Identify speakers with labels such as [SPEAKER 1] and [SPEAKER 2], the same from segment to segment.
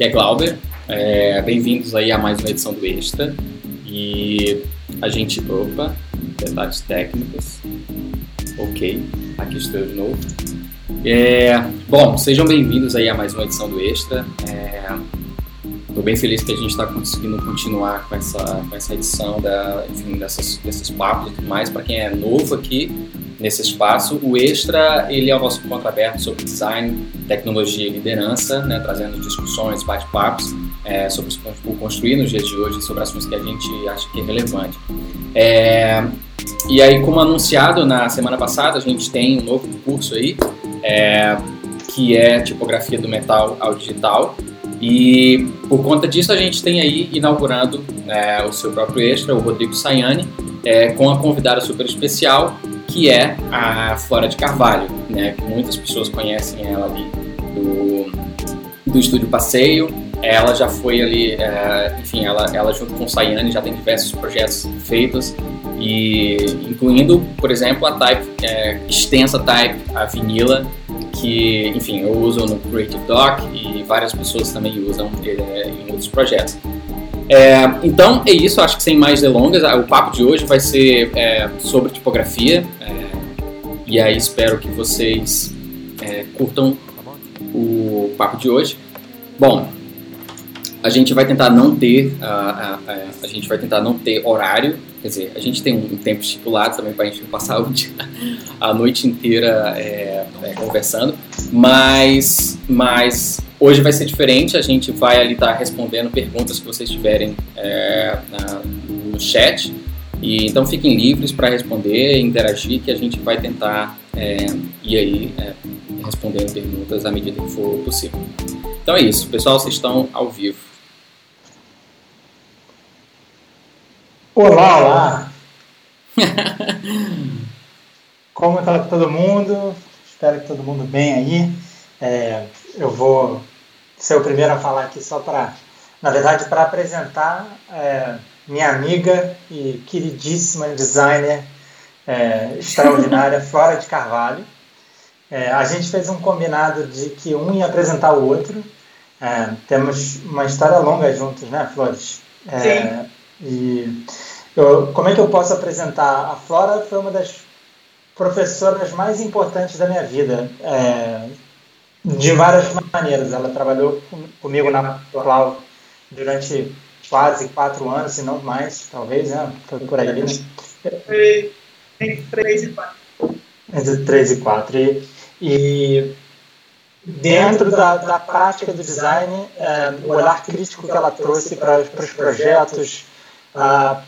[SPEAKER 1] Aqui é Glauber. É, Bem-vindos aí a mais uma edição do Extra. E a gente. Opa, detalhes técnicos. Ok, aqui estou de novo. É, bom, sejam bem-vindos aí a mais uma edição do Extra. Estou é, bem feliz que a gente está conseguindo continuar com essa, com essa edição da, enfim, dessas, desses papos e tudo mais. Para quem é novo aqui, nesse espaço. O Extra ele é o nosso ponto aberto sobre design, tecnologia e liderança, né, trazendo discussões, bate-papos é, sobre o construir nos dias de hoje, sobre assuntos que a gente acha que é relevante. É, e aí, como anunciado na semana passada, a gente tem um novo curso aí, é, que é tipografia do metal ao digital. E por conta disso a gente tem aí inaugurando é, o seu próprio extra, o Rodrigo Sayani, é, com a convidada super especial, que é a Flora de Carvalho, né? Que muitas pessoas conhecem ela ali do, do Estúdio Passeio. Ela já foi ali, é, enfim, ela, ela junto com Sayane já tem diversos projetos feitos e incluindo, por exemplo, a Type, é, extensa Type, a Vinila, que, enfim, eu uso no Creative Doc e várias pessoas também usam é, em outros projetos. É, então é isso, acho que sem mais delongas, o papo de hoje vai ser é, sobre tipografia e aí espero que vocês é, curtam o papo de hoje. Bom, a gente vai tentar não ter a, a, a, gente vai tentar não ter horário, quer dizer, a gente tem um tempo estipulado também para a gente passar a noite inteira é, é, conversando, mas, mas Hoje vai ser diferente, a gente vai ali estar tá respondendo perguntas que vocês tiverem é, na, no chat. E, então fiquem livres para responder, interagir, que a gente vai tentar é, ir aí é, respondendo perguntas à medida que for possível. Então é isso, pessoal, vocês estão ao vivo.
[SPEAKER 2] Olá, olá! Como está todo mundo? Espero que todo mundo bem aí. É, eu vou ser o primeiro a falar aqui só para, na verdade, para apresentar é, minha amiga e queridíssima designer é, extraordinária, Flora de Carvalho. É, a gente fez um combinado de que um ia apresentar o outro. É, temos uma história longa juntos, né, Flores?
[SPEAKER 3] É, Sim.
[SPEAKER 2] E eu, como é que eu posso apresentar? A Flora foi uma das professoras mais importantes da minha vida. É, de várias maneiras. Ela trabalhou comigo na Plau durante quase quatro anos, se não mais, talvez, né? Por aí, né?
[SPEAKER 3] Entre três e quatro.
[SPEAKER 2] Entre três e quatro. E, e dentro da, da prática do design, é, o olhar crítico que ela trouxe para, para os projetos,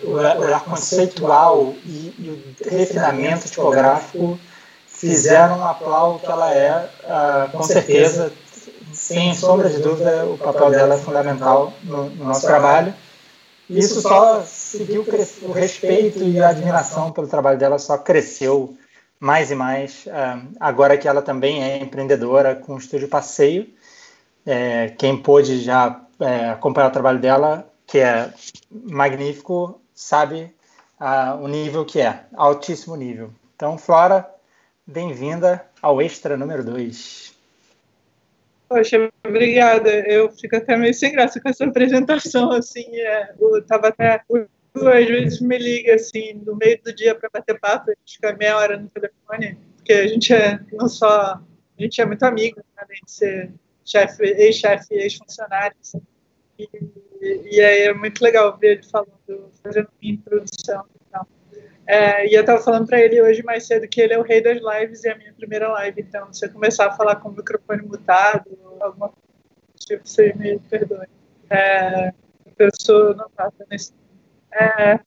[SPEAKER 2] o olhar conceitual e, e o refinamento tipográfico fizeram a Plau que ela é, uh, com certeza, sem sombra de dúvida, o papel dela é fundamental no, no nosso trabalho. Isso só seguiu o respeito e a admiração pelo trabalho dela só cresceu mais e mais uh, agora que ela também é empreendedora com o estúdio Passeio. É, quem pôde já é, acompanhar o trabalho dela, que é magnífico, sabe uh, o nível que é, altíssimo nível. Então, Flora, Bem-vinda ao Extra número 2.
[SPEAKER 3] Poxa, obrigada. Eu fico até meio sem graça com essa apresentação, assim, é, eu tava até às vezes me liga assim no meio do dia para bater papo, a gente fica meia hora no telefone, porque a gente é não só a gente é muito amigo, né, além de ser chefe, ex-chefe, ex-funcionário, assim, e, e aí é muito legal ver ele falando, fazendo uma introdução é, e eu estava falando para ele hoje mais cedo que ele é o rei das lives e é a minha primeira live. Então, se eu começar a falar com o microfone mutado, alguma coisa tipo, você me perdoe. É, eu sou novata nesse. É,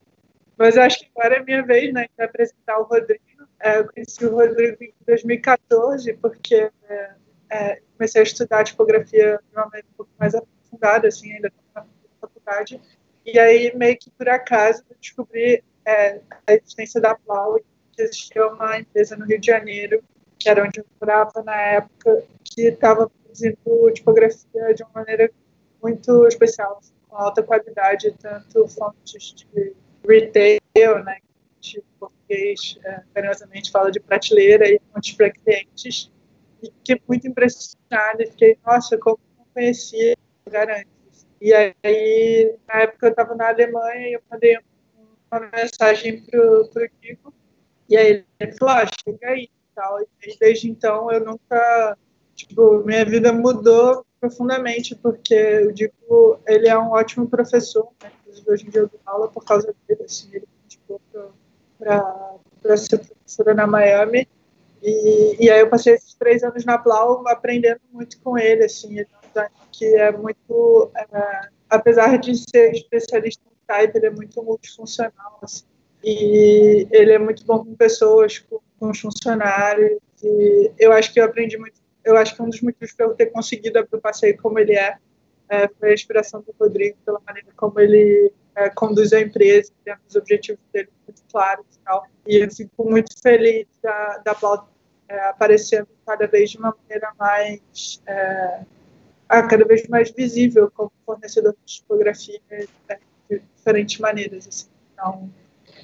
[SPEAKER 3] mas acho que agora é minha vez né, de apresentar o Rodrigo. É, eu conheci o Rodrigo em 2014, porque é, é, comecei a estudar tipografia de uma maneira um pouco mais aprofundada, assim, ainda na faculdade. E aí, meio que por acaso, eu descobri é, a existência da Plau, que existia uma empresa no Rio de Janeiro, que era onde eu morava na época, que estava produzindo tipografia de uma maneira muito especial, com alta qualidade, tanto fontes de retail, né, que português é, carinhosamente fala de prateleira, e fontes para clientes, fiquei muito impressionada. Fiquei, nossa, como não conhecia lugar E aí, na época eu estava na Alemanha e eu mandei uma mensagem pro, pro Diego. E aí ele falou, ah, chega aí e tal. E desde então eu nunca, tipo, minha vida mudou profundamente, porque o Diego, ele é um ótimo professor, né? Inclusive hoje em dia eu dou aula por causa dele, assim, ele me indicou para ser professora na Miami. E, e aí eu passei esses três anos na Blau aprendendo muito com ele, assim, ele é um que é muito, é, apesar de ser especialista em Type, ele é muito multifuncional, assim, e ele é muito bom com pessoas, com, com os funcionários, e eu acho que eu aprendi muito, eu acho que um dos motivos para eu ter conseguido abrir o passeio como ele é, é, foi a inspiração do Rodrigo, pela maneira como ele é, conduz a empresa, tem os objetivos dele muito claros e tal. E eu fico muito feliz da, da Blau é, aparecendo cada vez de uma maneira mais é, cada vez mais visível como fornecedor de tipografia né, de diferentes maneiras. Assim. Então,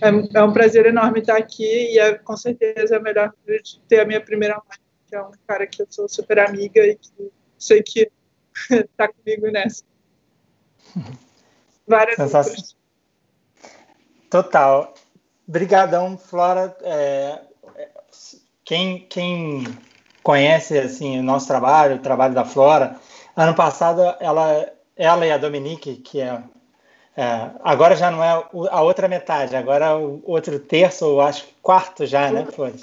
[SPEAKER 3] é, é, um prazer enorme estar aqui e é, com certeza é melhor ter a minha primeira mãe, que é um cara que eu sou super amiga e que sei que está comigo nessa. Várias
[SPEAKER 2] Sensacional. Total. Obrigadão, Flora. É, quem, quem conhece assim o nosso trabalho, o trabalho da Flora, ano passado ela, ela e a Dominique, que é, é agora já não é a outra metade, agora é o outro terço, ou acho que quarto já, né, Flora?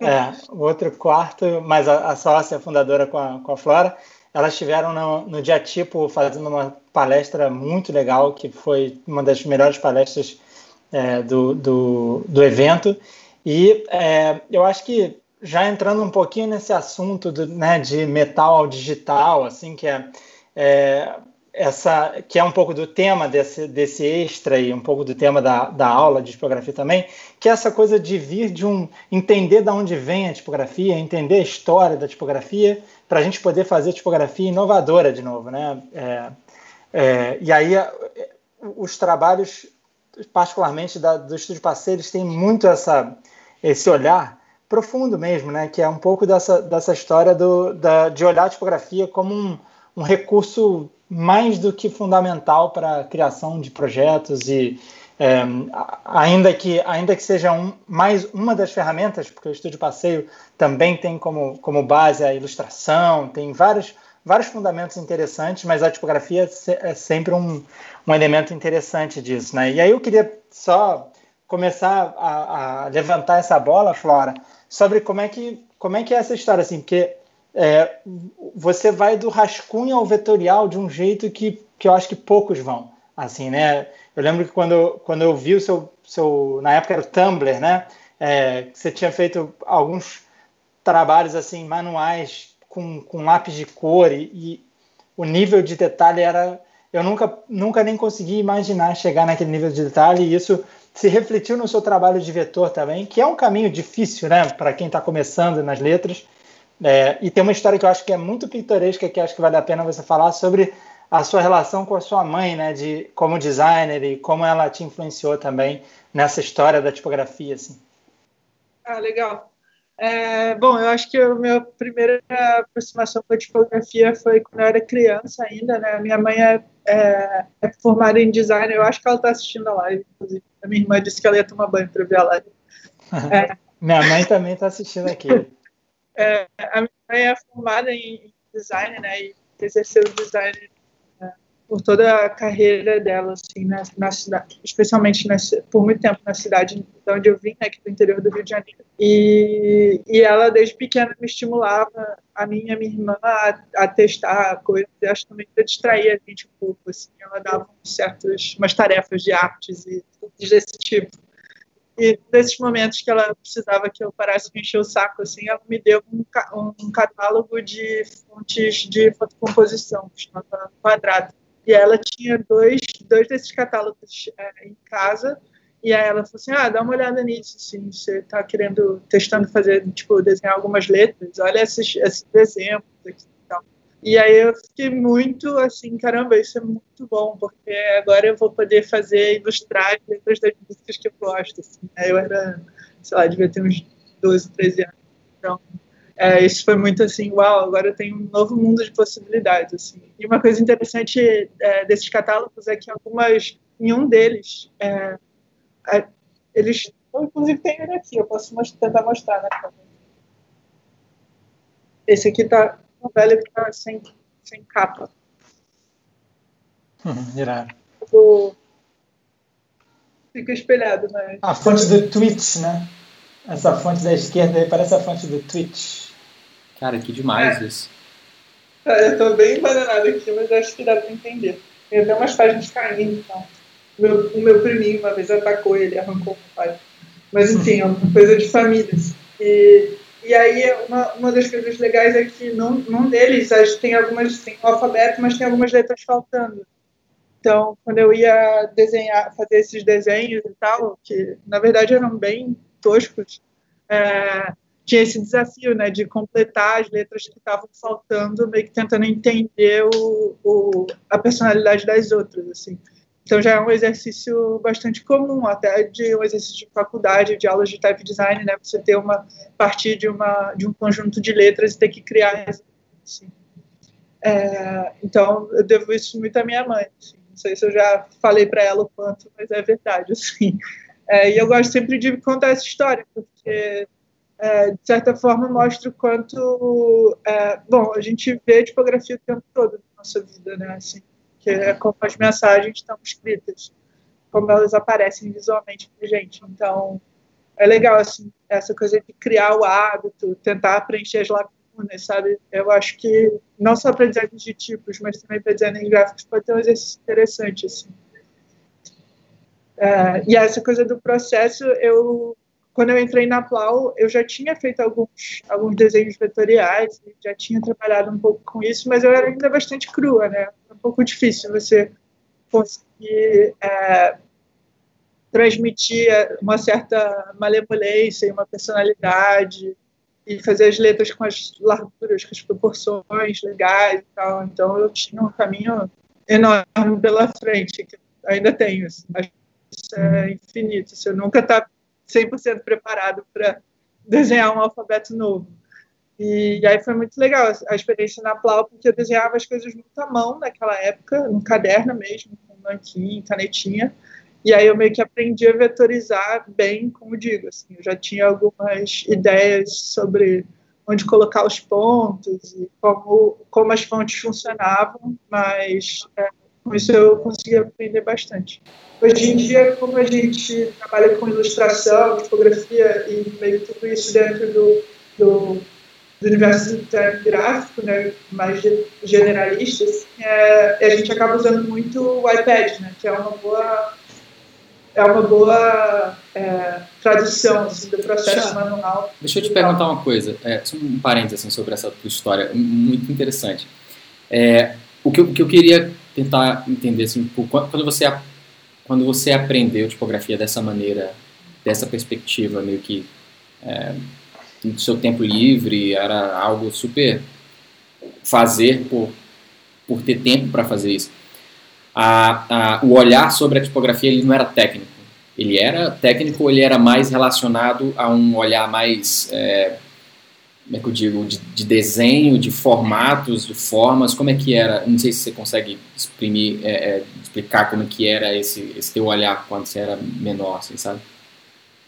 [SPEAKER 2] É, o outro quarto, mas a, a sócia fundadora com a, com a Flora, elas estiveram no, no dia tipo fazendo uma palestra muito legal, que foi uma das melhores palestras é, do, do, do evento. E é, eu acho que já entrando um pouquinho nesse assunto do, né, de metal ao digital, assim, que é, é, essa, que é um pouco do tema desse, desse extra e um pouco do tema da, da aula de tipografia também, que é essa coisa de vir de um entender de onde vem a tipografia, entender a história da tipografia, para a gente poder fazer tipografia inovadora de novo, né? É, é, e aí os trabalhos, particularmente da, do Estúdio Parceiros, têm muito essa, esse olhar profundo mesmo, né? Que é um pouco dessa, dessa história do, da, de olhar a tipografia como um, um recurso mais do que fundamental para a criação de projetos e é, ainda que ainda que seja um, mais uma das ferramentas, porque o Estúdio Passeio também tem como, como base a ilustração, tem vários vários fundamentos interessantes, mas a tipografia é sempre um, um elemento interessante disso, né? E aí eu queria só começar a, a levantar essa bola, Flora, sobre como é que, como é, que é essa história, assim, porque é, você vai do rascunho ao vetorial de um jeito que, que eu acho que poucos vão, assim, né? Eu lembro que quando, quando eu vi o seu, seu na época era o Tumblr, né? É, você tinha feito alguns trabalhos assim manuais com, com lápis de cor e, e o nível de detalhe era eu nunca, nunca nem consegui imaginar chegar naquele nível de detalhe e isso se refletiu no seu trabalho de vetor também, que é um caminho difícil, né, para quem está começando nas letras. É, e tem uma história que eu acho que é muito pitoresca, que acho que vale a pena você falar sobre a sua relação com a sua mãe, né, de como designer e como ela te influenciou também nessa história da tipografia, assim.
[SPEAKER 3] Ah, legal. É, bom, eu acho que a minha primeira aproximação com a tipografia foi quando eu era criança ainda, né? Minha mãe é, é, é formada em design, eu acho que ela está assistindo a live, inclusive. A minha irmã disse que ela ia tomar banho para ver a live.
[SPEAKER 2] É. minha mãe também está assistindo aqui.
[SPEAKER 3] É, a minha mãe é formada em design, né? E exerceu design por toda a carreira dela, assim, na, na cidade, especialmente por muito tempo na cidade de onde eu vim, né, aqui do interior do Rio de Janeiro. E, e ela, desde pequena, me estimulava, a mim e a minha irmã, a, a testar coisas, acho também para distrair a gente um pouco, assim, ela dava certas, umas tarefas de artes e desse tipo. E nesses momentos que ela precisava que eu parasse de encher o saco, assim, ela me deu um, um catálogo de fontes de fotocomposição, que chamava Quadrado. E ela tinha dois, dois desses catálogos é, em casa. E aí ela falou assim: ah, dá uma olhada nisso, assim, você está querendo, testando fazer, tipo, desenhar algumas letras, olha esses, esses exemplos. E aí eu fiquei muito assim, caramba, isso é muito bom, porque agora eu vou poder fazer, ilustrar as letras das músicas que eu gosto. Assim. Aí eu era, sei lá, devia ter uns 12, 13 anos. Então, é, isso foi muito assim, uau, agora eu tenho um novo mundo de possibilidades. Assim. E uma coisa interessante é, desses catálogos é que algumas, em um deles, é eles, eu, inclusive tem ele aqui, eu posso mostrar, tentar mostrar, né? Esse aqui tá, um velho que tá sem, sem capa.
[SPEAKER 2] Hum, irado.
[SPEAKER 3] Fica espelhado,
[SPEAKER 2] né? A fonte do Twitch, né? Essa fonte da esquerda aí parece a fonte do Twitch.
[SPEAKER 1] Cara, que demais é. isso.
[SPEAKER 3] É, eu tô bem bananado aqui, mas acho que dá pra entender. Tem até umas páginas caindo então. O meu, o meu priminho uma vez atacou ele, arrancou o pai. Mas enfim, é uma coisa de famílias. E, e aí, uma, uma das coisas legais é que num, num deles tem algumas, tem o alfabeto, mas tem algumas letras faltando. Então, quando eu ia desenhar, fazer esses desenhos e tal, que na verdade eram bem toscos, é, tinha esse desafio, né, de completar as letras que estavam faltando, meio que tentando entender o, o, a personalidade das outras, assim. Então já é um exercício bastante comum, até de um exercício de faculdade, de aulas de type design, né, você ter uma partir de uma de um conjunto de letras e ter que criar assim. É, então eu devo isso muito à minha mãe. Assim. Não sei se eu já falei para ela o quanto, mas é verdade, assim. É, e eu gosto sempre de contar essa história, porque é, de certa forma, mostra o quanto. É, bom, a gente vê tipografia o tempo todo na nossa vida, né? Assim, que é como as mensagens estão escritas, como elas aparecem visualmente para gente. Então, é legal, assim, essa coisa de criar o hábito, tentar preencher as lacunas, sabe? Eu acho que não só para design de tipos, mas também para design gráficos pode ter um exercício interessante, assim. É, e essa coisa do processo, eu quando eu entrei na Plau, eu já tinha feito alguns, alguns desenhos vetoriais, já tinha trabalhado um pouco com isso, mas eu era ainda bastante crua, né? É um pouco difícil você conseguir é, transmitir uma certa malemolência e uma personalidade e fazer as letras com as larguras, com as proporções legais e tal. Então eu tinha um caminho enorme pela frente, que ainda tenho, assim, mas é infinito. Você nunca está 100% preparado para desenhar um alfabeto novo. E, e, aí foi muito legal a experiência na Plau, porque eu desenhava as coisas muito à mão naquela época, no caderno mesmo, com nanquim, canetinha. E aí eu meio que aprendi a vetorizar bem, como digo, assim, eu já tinha algumas ideias sobre onde colocar os pontos e como, como as fontes funcionavam, mas é, com isso eu consegui aprender bastante. Hoje em dia, como a gente trabalha com ilustração, tipografia e meio que tudo isso dentro do, do, do universo gráfico, né, mais generalista, assim, é, a gente acaba usando muito o iPad, né, que é uma boa é uma boa é, tradução assim, do processo deixa, manual.
[SPEAKER 1] Deixa eu te perguntar uma coisa, é, um parênteses assim, sobre essa tua história, muito interessante. É, o, que eu, o que eu queria tentar entender, assim, quando você quando você aprendeu tipografia dessa maneira, dessa perspectiva, meio que é, no seu tempo livre, era algo super fazer por, por ter tempo para fazer isso. A, a, o olhar sobre a tipografia ele não era técnico. Ele era técnico ele era mais relacionado a um olhar mais, é, como é que eu digo, de, de, desenho, de formatos, de formas, como é que era? Não sei se você consegue exprimir, é, é explicar como que era esse, esse teu olhar quando você era menor, assim, sabe?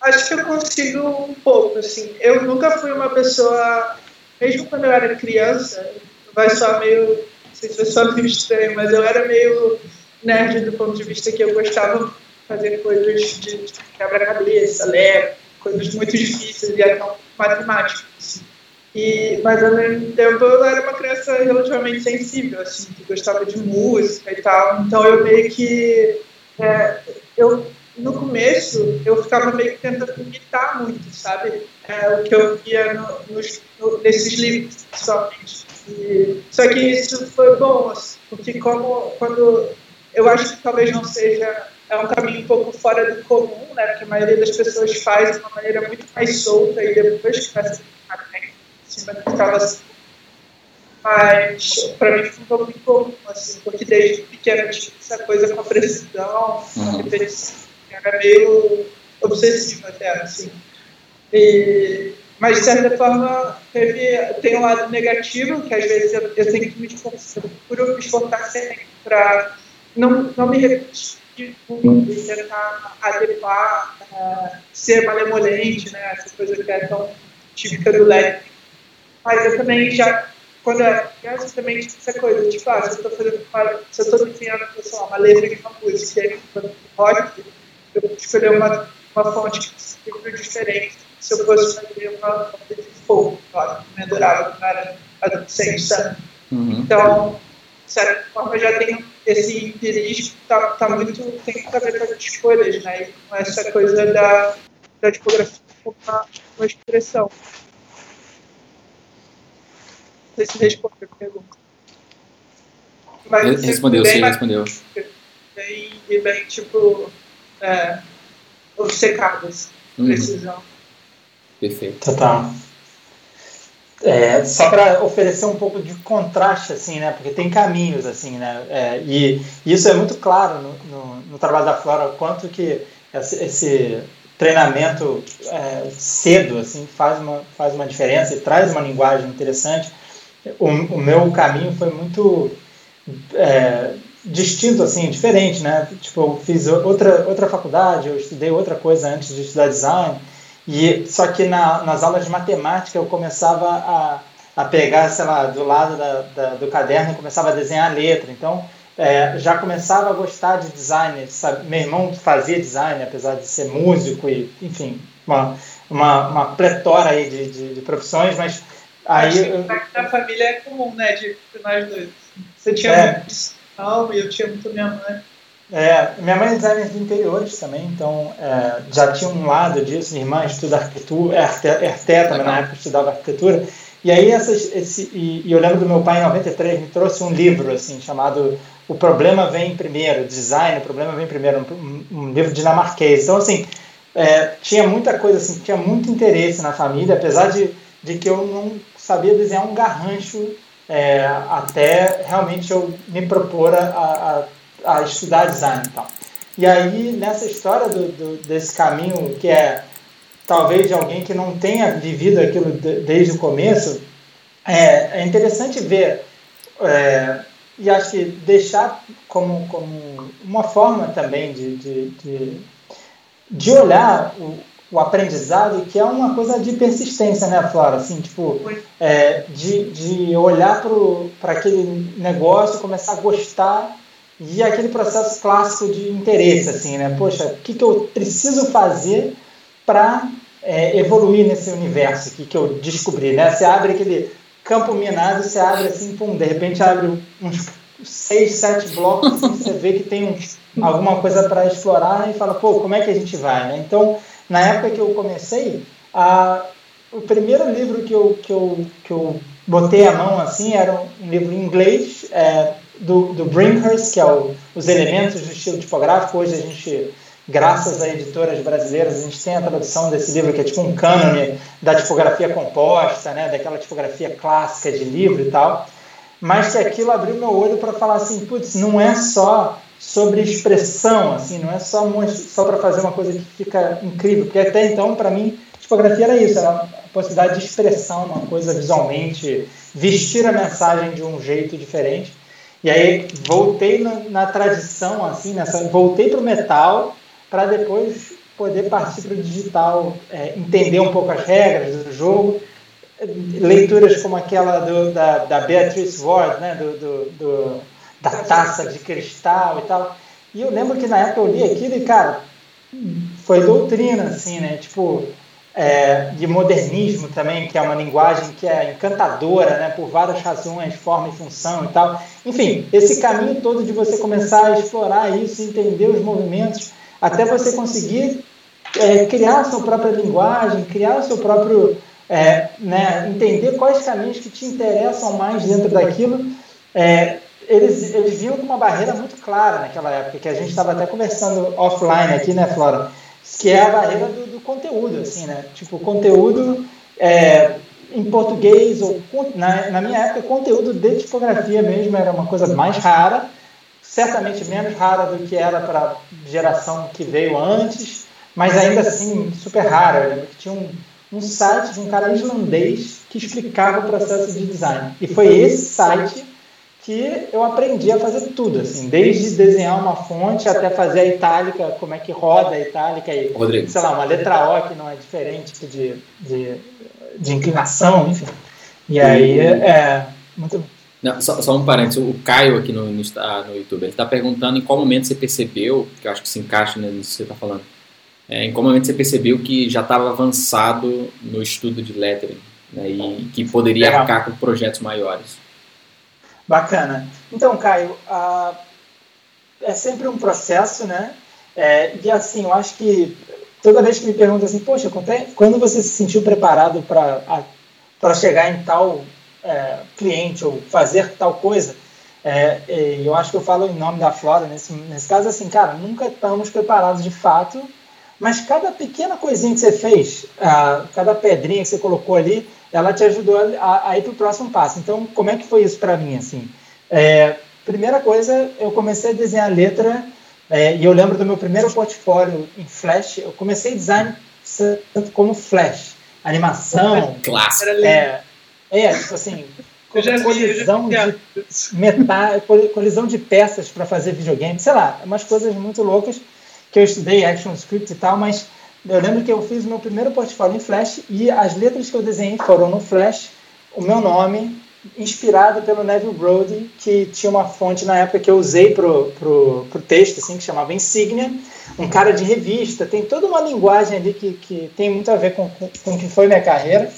[SPEAKER 3] Acho que eu consigo um pouco, assim. Eu nunca fui uma pessoa, mesmo quando eu era criança, vai só meio, não sei se foi só meio estranho, mas eu era meio nerd do ponto de vista que eu gostava de fazer coisas de quebra-cabeça, ler, coisas muito difíceis e até matemáticas. Assim. E, mas ao mesmo tempo eu era uma criança relativamente sensível, assim, que gostava de música e tal. Então eu meio que. É, eu, no começo eu ficava meio que tentando imitar muito, sabe? É, o que eu via no, nos, no, nesses livros, somente. Só que isso foi bom, assim, porque como quando eu acho que talvez não seja é um caminho um pouco fora do comum, né? Que a maioria das pessoas faz de uma maneira muito mais solta e depois que que estava assim. Mas para mim foi um pouco incomum, assim, porque desde pequena tinha essa coisa com a precisão, uhum. a repetição, era meio obsessiva até, assim. E, mas, de certa forma, teve, tem um lado negativo, que às vezes eu, eu tenho que me esforçar, procuro me esforçar sempre para não, não me repetir e tentar adequar, uh, ser malemolente, né? essa coisa que é tão típica do leque. Mas eu também já, quando eu era criança, também tinha essa coisa, tipo, ah, se eu estou fazendo uma, se eu estou desenhando uma, uma letra de uma música, e aí, rock, eu escolher uma, uma fonte que é diferente se eu fosse fazer uma fonte de fogo, claro, me adorava, era adolescente, sabe? Uhum. Então, de certa forma, já tem esse interesse que tá, tá muito, tem que ver com as escolhas, né? E com essa coisa da, da tipografia como uma, uma expressão. Não sei se responde a pergunta.
[SPEAKER 1] Mas, respondeu, sim, respondeu.
[SPEAKER 3] Bem, e bem, tipo, é, obcecadas, uhum. precisão.
[SPEAKER 1] Perfeito.
[SPEAKER 2] Total. É, só para oferecer um pouco de contraste, assim, né? Porque tem caminhos, assim, né? É, e, isso é muito claro no, no, no, trabalho da Flora, quanto que esse, esse treinamento é, cedo, assim, faz uma, faz uma diferença e traz uma linguagem interessante. O, o meu caminho foi muito é, distinto, assim, diferente, né? Tipo, eu fiz outra, outra faculdade, eu estudei outra coisa antes de estudar design, e só que na, nas aulas de matemática eu começava a, a pegar, sei lá, do lado da, da, do caderno e começava a desenhar a letra. Então, é, já começava a gostar de design. Sabe? Meu irmão fazia design, apesar de ser músico e, enfim, uma, uma, uma pletora aí de, de, de profissões, mas aí...
[SPEAKER 3] Eu, na família é comum, né, de nós dois. Você tinha é, muito e eu tinha muito minha mãe.
[SPEAKER 2] É, minha mãe é designer de interiores também, então é, já tinha um lado disso. Minha irmã estuda arquitetura, é arquiteta, mas na época estudava arquitetura. E aí, essas, esse, e, e eu lembro do meu pai em 93 me trouxe um livro assim chamado O Problema Vem Primeiro, Design, O Problema Vem Primeiro, um, um livro dinamarquês. Então, assim, é, tinha muita coisa, assim, tinha muito interesse na família, apesar de, de que eu não sabia desenhar um garrancho é, até realmente eu me propor a, a a estudar design e tal. E aí, nessa história do, do, desse caminho que é talvez de alguém que não tenha vivido aquilo de, desde o começo, é, é interessante ver é, e acho que deixar como, como uma forma também de, de, de, de olhar o, o aprendizado, que é uma coisa de persistência, né, Flora? Assim, tipo, é, de, de olhar para aquele negócio, começar a gostar e aquele processo clássico de interesse, assim, né? Poxa, o que, que eu preciso fazer para é, evoluir nesse universo aqui que eu descobri, né? Você abre aquele campo minado, você abre assim, pum, de repente abre uns seis, sete blocos, assim, você vê que tem um, alguma coisa para explorar e fala, pô, como é que a gente vai, né? Então, na época que eu comecei, a, o primeiro livro que eu, que eu, que eu botei a mão, assim, era um livro em inglês, é, do, do Brinkhurst, que é o, os elementos do estilo tipográfico. Hoje a gente, graças a editoras brasileiras, a gente tem a tradução desse livro que é tipo um cânone da tipografia composta, né, daquela tipografia clássica de livro e tal. Mas que aquilo abriu meu olho para falar assim, putz, não é só sobre expressão, assim, não é só, só para fazer uma coisa que fica incrível, porque até então, para mim, tipografia era isso, era a possibilidade de expressão, uma coisa visualmente, vestir a mensagem de um jeito diferente. E aí voltei na, na tradição, assim, nessa, voltei para o metal para depois poder partir para o digital, é, entender um pouco as regras do jogo. Leituras como aquela do, da, da Beatrice Ward, né, do, do, do, da taça de cristal e tal. E eu lembro que na época eu li aquilo e, cara, foi doutrina, assim, né? Tipo, é, de modernismo também, que é uma linguagem que é encantadora, né, por várias razões, forma e função e tal. Enfim, esse caminho todo de você começar a explorar isso, entender os movimentos, até você conseguir é, criar a sua própria linguagem, criar o seu próprio, é, né, entender quais caminhos que te interessam mais dentro daquilo. É, eles, eles vinham com uma barreira muito clara naquela época, que a gente estava até conversando offline aqui, né, Flora? que é a barreira do, do conteúdo, assim, né? Tipo, conteúdo é, em português, ou na, na minha época, conteúdo de tipografia mesmo era uma coisa mais rara, certamente menos rara do que era para a geração que veio antes, mas ainda assim super rara. Tinha um, um site de um cara islandês que explicava o processo de design. E foi esse site que eu aprendi a fazer tudo, assim, desde desenhar uma fonte até fazer a itálica, como é que roda a itálica e, Rodrigo. sei lá, uma letra O que não é diferente de, de, de inclinação, enfim. E aí, é, muito...
[SPEAKER 1] Não, só, só, um parênteses, o Caio aqui no, no, no YouTube, ele está perguntando em qual momento você percebeu, que eu acho que se encaixa nisso que você está falando, é, em qual momento você percebeu que já estava avançado no estudo de lettering, né, e que poderia Legal. arcar com projetos maiores.
[SPEAKER 2] Bacana. Então, Caio, a, é sempre um processo, né? É, e assim, eu acho que toda vez que me perguntam assim, poxa, quando você se sentiu preparado para chegar em tal é, cliente ou fazer tal coisa, é, eu acho que eu falo em nome da Flora nesse, nesse caso, assim, cara, nunca estamos preparados de fato, mas cada pequena coisinha que você fez, cada pedrinha que você colocou ali, ela te ajudou a, a ir para o próximo passo. Então, como é que foi isso para mim? Assim, é, primeira coisa, eu comecei a desenhar letra é, e eu lembro do meu primeiro portfólio em Flash. Eu comecei design como Flash, animação,
[SPEAKER 1] clássico,
[SPEAKER 2] é, é tipo assim, colisão de metal, colisão de peças para fazer videogame, sei lá, umas coisas muito loucas que eu estudei action script e tal, mas eu lembro que eu fiz meu primeiro portfólio em Flash e as letras que eu desenhei foram no Flash, o meu nome, inspirado pelo Neville Brody, que tinha uma fonte na época que eu usei pro, pro, pro texto, assim, que chamava Insignia, um cara de revista, tem toda uma linguagem ali que, que tem muito a ver com, com, com o que foi minha carreira,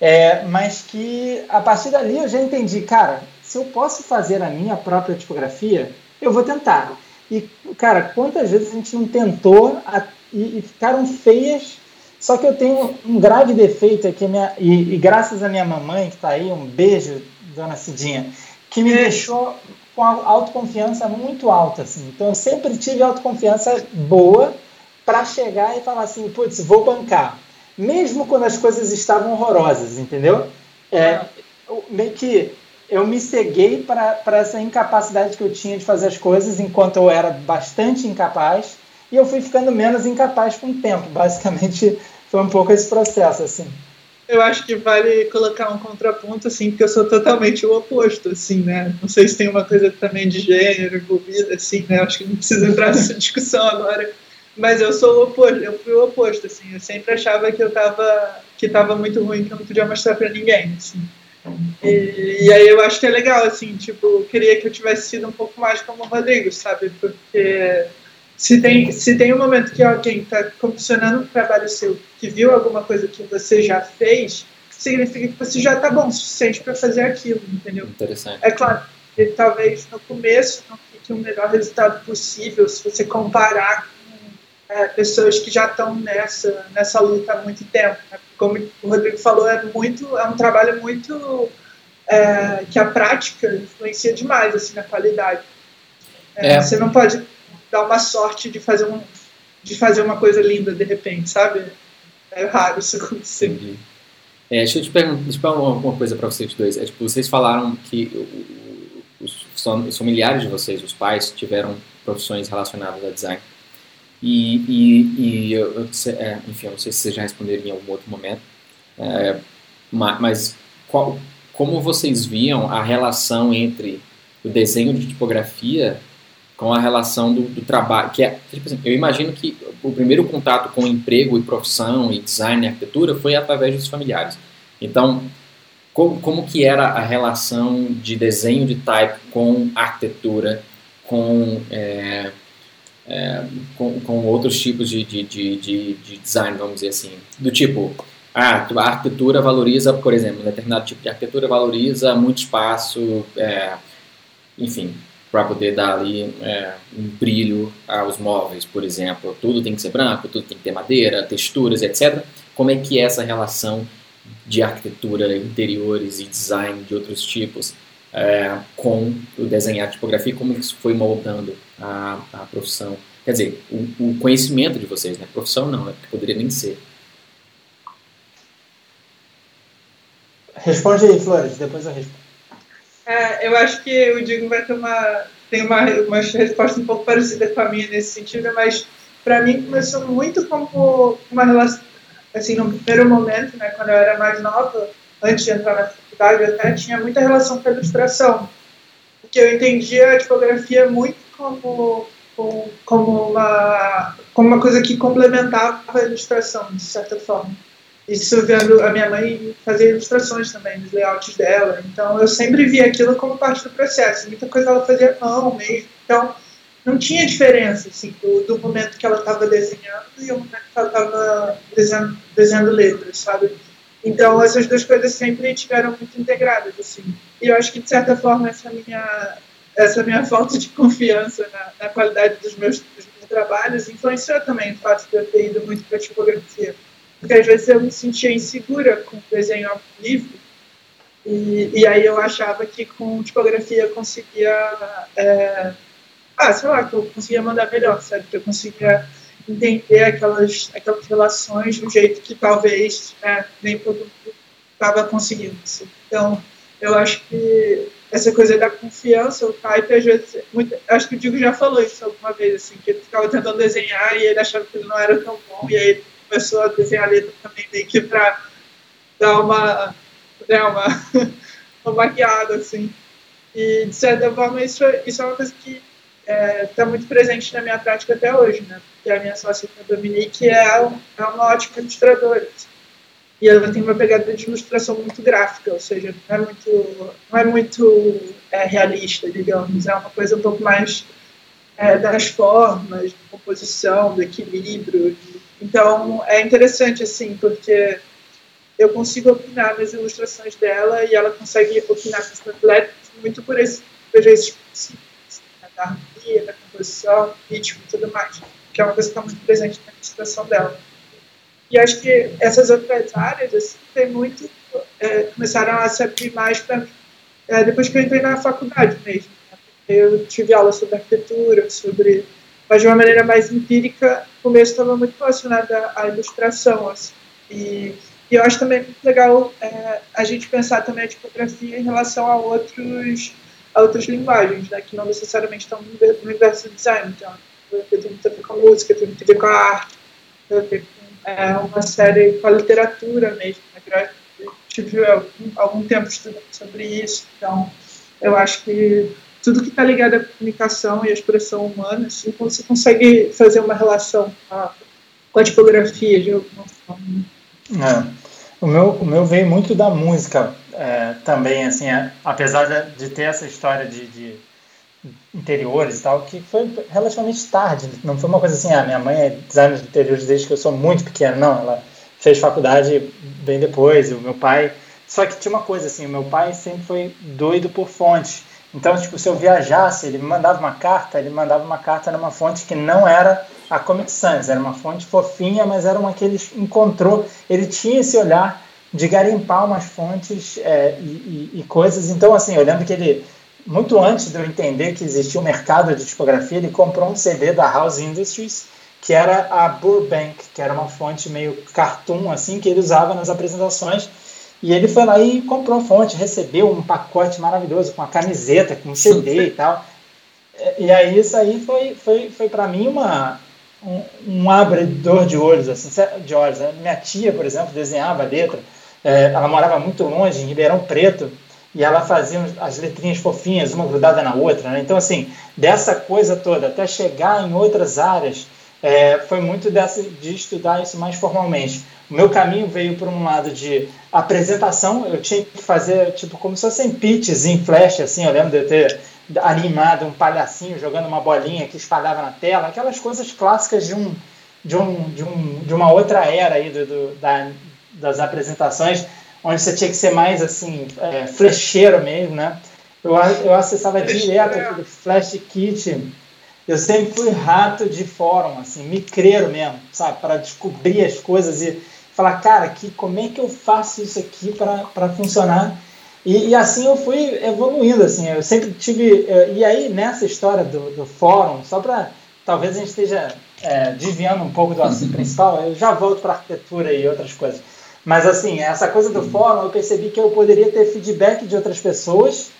[SPEAKER 2] é, mas que a partir dali eu já entendi, cara, se eu posso fazer a minha própria tipografia, eu vou tentar. E, cara, quantas vezes a gente não tentou e, e, ficaram feias. Só que eu tenho um grave defeito aqui, minha, e, e graças à minha mamãe, que está aí, um beijo, dona Cidinha, que me deixou com a autoconfiança muito alta. Assim. Então, eu sempre tive autoconfiança boa para chegar e falar assim: putz, vou bancar. Mesmo quando as coisas estavam horrorosas, entendeu? É, meio que eu me ceguei para essa incapacidade que eu tinha de fazer as coisas enquanto eu era bastante incapaz e eu fui ficando menos incapaz com o tempo. Basicamente, foi um pouco esse processo, assim.
[SPEAKER 3] Eu acho que vale colocar um contraponto, assim, porque eu sou totalmente o oposto, assim, né? Não sei se tem uma coisa também de gênero envolvida, assim, né? Acho que não precisa entrar nessa discussão agora. Mas eu sou o oposto, eu fui o oposto, assim. Eu sempre achava que eu tava, que tava muito ruim, que eu não podia mostrar para ninguém, assim. E, e, aí eu acho que é legal, assim, tipo, queria que eu tivesse sido um pouco mais como o Rodrigo, sabe? Porque se tem, se tem um momento que alguém está comissionando um trabalho seu, que viu alguma coisa que você já fez, significa que você já está bom o suficiente para fazer aquilo, entendeu?
[SPEAKER 1] Interessante.
[SPEAKER 3] É claro, que talvez no começo não fique o melhor resultado possível se você comparar com é, pessoas que já estão nessa, nessa luta há muito tempo. Né? como o Rodrigo falou, é muito, é um trabalho muito é, que a prática influencia demais assim na qualidade. É, é. Você não pode dar uma sorte de fazer um, de fazer uma coisa linda de repente, sabe? É raro isso acontecer.
[SPEAKER 1] É, deixa eu te perguntar, deixa eu perguntar uma coisa para vocês dois. É, tipo, vocês falaram que os, os familiares de vocês, os pais, tiveram profissões relacionadas a design. E, e, e eu, é, enfim, eu não sei se vocês já responderam em algum outro momento, é, mas qual, como vocês viam a relação entre o desenho de tipografia com a relação do, do trabalho, que é, tipo assim, eu imagino que o primeiro contato com emprego e profissão e design e arquitetura foi através dos familiares. Então, como, como que era a relação de desenho de type com arquitetura, com é, é, com, com, outros tipos de, de, de, de, design, vamos dizer assim. Do tipo, ah, a arquitetura valoriza, por exemplo, um determinado tipo de arquitetura valoriza muito espaço, é, enfim, para poder dar ali é, um brilho aos móveis, por exemplo. Tudo tem que ser branco, tudo tem que ter madeira, texturas, etc. Como é que é essa relação de arquitetura, interiores e design de outros tipos é, com o desenhar tipografia, como isso foi moldando a, a profissão. Quer dizer, o, o, conhecimento de vocês, né? Profissão não, né? poderia nem ser.
[SPEAKER 2] Responde aí, Flores, depois eu respondo.
[SPEAKER 3] É, eu acho que o Diego vai ter uma, tem uma, uma resposta um pouco parecida com a minha nesse sentido, mas para mim começou muito como uma relação, assim, no primeiro momento, né, quando eu era mais nova, antes de entrar na faculdade, até tinha muita relação com a ilustração, porque eu entendia a tipografia muito como, como, como, uma, como uma coisa que complementava a ilustração, de certa forma. Isso vendo a minha mãe fazer ilustrações também, nos layouts dela. Então eu sempre via aquilo como parte do processo. Muita coisa ela fazia à mão mesmo. Então não tinha diferença assim, do, do momento que ela estava desenhando e o momento que ela estava desenhando, desenhando letras, sabe? Então essas duas coisas sempre estiveram muito integradas assim. E eu acho que de certa forma essa minha essa minha falta de confiança na, na qualidade dos meus, dos meus trabalhos influenciou também o fato de eu ter ido muito para a tipografia porque às vezes eu me sentia insegura com o desenho ao livro, e, e aí eu achava que com tipografia eu conseguia, é, ah, sei lá, que eu conseguia mandar melhor, sabe? Que eu conseguia entender aquelas, aquelas relações de um jeito que talvez né, nem todo mundo estava conseguindo. Assim. Então, eu acho que essa coisa da confiança, o type, às vezes, muito, acho que o Diego já falou isso alguma vez, assim, que ele ficava tentando desenhar e ele achava que ele não era tão bom, e aí começou a desenhar a letra também meio que para dar uma, né, uma, uma maquiada, assim. E, de certa forma, isso, isso é uma coisa que está é, tá muito presente na minha prática até hoje, né? Porque a minha sócia, a Dominique, é, é uma ótima ilustradora. Assim. E ela tem uma pegada de ilustração muito gráfica, ou seja, não é muito, não é muito é, realista, digamos. É uma coisa um pouco mais é, das formas, de composição, do equilíbrio, de então, é interessante, assim, porque eu consigo opinar nas ilustrações dela e ela consegue opinar com os panfletos muito por, esse, por esses princípios, né, da harmonia, da composição, ritmo e tudo mais, que é uma coisa que está muito presente na ilustração dela. E acho que essas outras áreas, assim, tem muito, é, começaram a se abrir mais para mim, é, depois que eu entrei na faculdade mesmo. Né? Eu tive aula sobre arquitetura, sobre mas de uma maneira mais empírica, o começo estava muito relacionado à ilustração, assim. E, e, eu acho também muito legal é, a gente pensar também a tipografia em relação a outros a outras linguagens, né, que não necessariamente estão no universo do design. Então, tem muito a ver com a música, tem muito a ver com a arte, tem a ver com é, uma série com a literatura mesmo. Né, eu tive algum, algum tempo estudando sobre isso, então eu acho que tudo que está ligado à comunicação e à expressão humana, assim, você consegue fazer uma relação com a, tipografia de alguma forma.
[SPEAKER 2] É. O meu, o meu veio muito da música é, também, assim, é, apesar de, ter essa história de, de, interiores e tal, que foi relativamente tarde, não foi uma coisa assim, ah, minha mãe é designer de interiores desde que eu sou muito pequena, não, ela fez faculdade bem depois, o meu pai, só que tinha uma coisa assim, o meu pai sempre foi doido por fonte, então, tipo, se eu viajasse, ele me mandava uma carta, ele mandava uma carta numa fonte que não era a Comic Sans, era uma fonte fofinha, mas era uma que ele encontrou. Ele tinha esse olhar de garimpar umas fontes é, e, e, e, coisas. Então, assim, eu lembro que ele, muito antes de eu entender que existia um mercado de tipografia, ele comprou um CD da House Industries, que era a Burbank, que era uma fonte meio cartoon, assim, que ele usava nas apresentações e ele foi lá e comprou a fonte, recebeu um pacote maravilhoso com a camiseta, com CD e tal. E aí isso aí foi, foi, foi para mim uma, um, um abridor de olhos, assim, de olhos. Né? Minha tia, por exemplo, desenhava a letra. É, ela morava muito longe, em Ribeirão Preto, e ela fazia as letrinhas fofinhas, uma grudada na outra. Né? Então, assim, dessa coisa toda, até chegar em outras áreas, é, foi muito dessa, de estudar isso mais formalmente. O meu caminho veio por um lado de apresentação, eu tinha que fazer, tipo, como se fossem pitches em flash, assim, eu lembro de eu ter animado um palhacinho jogando uma bolinha que espalhava na tela, aquelas coisas clássicas de um de, um, de, um, de uma outra era aí do, do da, das apresentações, onde você tinha que ser mais assim, é, flecheiro mesmo, né? Eu, eu acessava direto aquele Flash Kit. Eu sempre fui rato de fórum, assim, micreiro mesmo, sabe? Para descobrir as coisas e falar, cara, que, como é que eu faço isso aqui para funcionar? E, e, assim eu fui evoluindo, assim, eu sempre tive, eh, e aí nessa história do, do fórum, só para, talvez a gente esteja é, desviando um pouco do assunto principal, eu já volto para arquitetura e outras coisas, mas assim, essa coisa do fórum, eu percebi que eu poderia ter feedback de outras pessoas,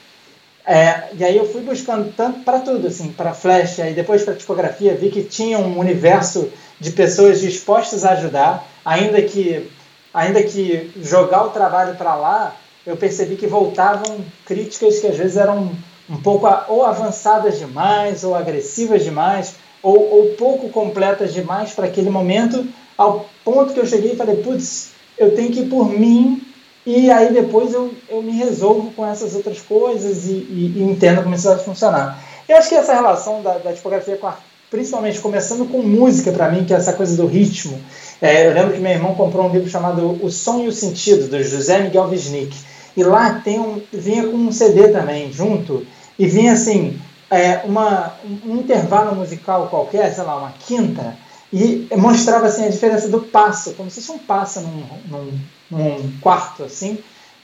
[SPEAKER 2] é, e aí eu fui buscando tanto para tudo, assim, para flash, e depois para tipografia, vi que tinha um universo de pessoas dispostas a ajudar. ainda que, ainda que jogar o trabalho para lá, eu percebi que voltavam críticas que às vezes eram um pouco ou avançadas demais, ou agressivas demais, ou, ou pouco completas demais para aquele momento, ao ponto que eu cheguei e falei, putz, eu tenho que ir por mim e aí depois eu, eu me resolvo com essas outras coisas e, e, e entendo como isso vai funcionar. Eu acho que essa relação da, da tipografia com a, principalmente começando com música para mim, que é essa coisa do ritmo. É, eu lembro que meu irmão comprou um livro chamado O Som e o Sentido, do José Miguel Wisnik. E lá tem um, vinha com um CD também junto, e vinha assim, é, uma, um intervalo musical qualquer, sei lá, uma quinta, e mostrava assim, a diferença do passo, como se fosse um passo num, num, num quarto, assim,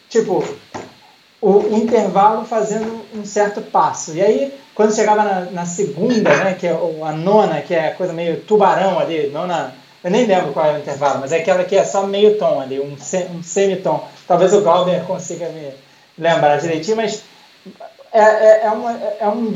[SPEAKER 2] tipo, o intervalo fazendo um certo passo. E aí, quando chegava na, na segunda, né, que é a nona, que é a coisa meio tubarão ali, nona, eu nem lembro qual é o intervalo, mas é aquela que é só meio tom ali, um, um semitom. Talvez o Glauber consiga me lembrar direitinho, mas é, é, é, uma, é um,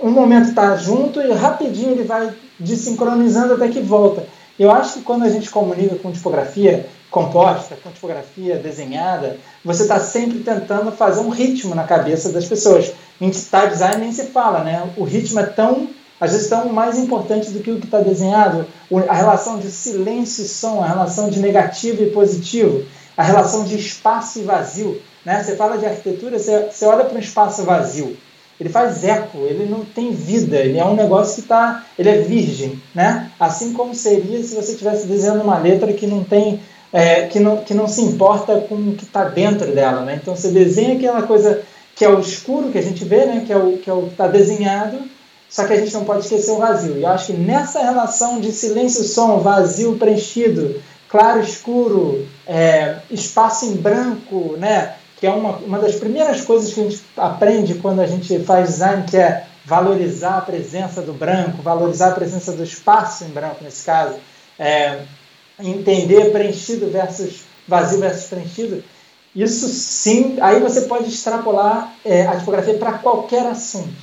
[SPEAKER 2] um momento está junto e rapidinho ele vai desincronizando até que volta. Eu acho que quando a gente comunica com tipografia composta, com tipografia desenhada, você está sempre tentando fazer um ritmo na cabeça das pessoas. Em style design nem se fala, né? O ritmo é tão, às vezes, tão mais importante do que o que está desenhado. A relação de silêncio e som, a relação de negativo e positivo, a relação de espaço e vazio. Né? Você fala de arquitetura, você, você olha para um espaço vazio ele faz eco, ele não tem vida, ele é um negócio que está, ele é virgem, né? Assim como seria se você estivesse desenhando uma letra que não tem, é, que, não, que não se importa com o que está dentro dela, né? Então você desenha aquela coisa que é o escuro que a gente vê, né? Que é o que é está desenhado, só que a gente não pode esquecer o vazio. E eu acho que nessa relação de silêncio-som, vazio preenchido, claro, escuro, é, espaço em branco, né? Que é uma, uma das primeiras coisas que a gente aprende quando a gente faz design, que é valorizar a presença do branco, valorizar a presença do espaço em branco, nesse caso, é, entender preenchido versus vazio versus preenchido. Isso sim, aí você pode extrapolar é, a tipografia para qualquer assunto.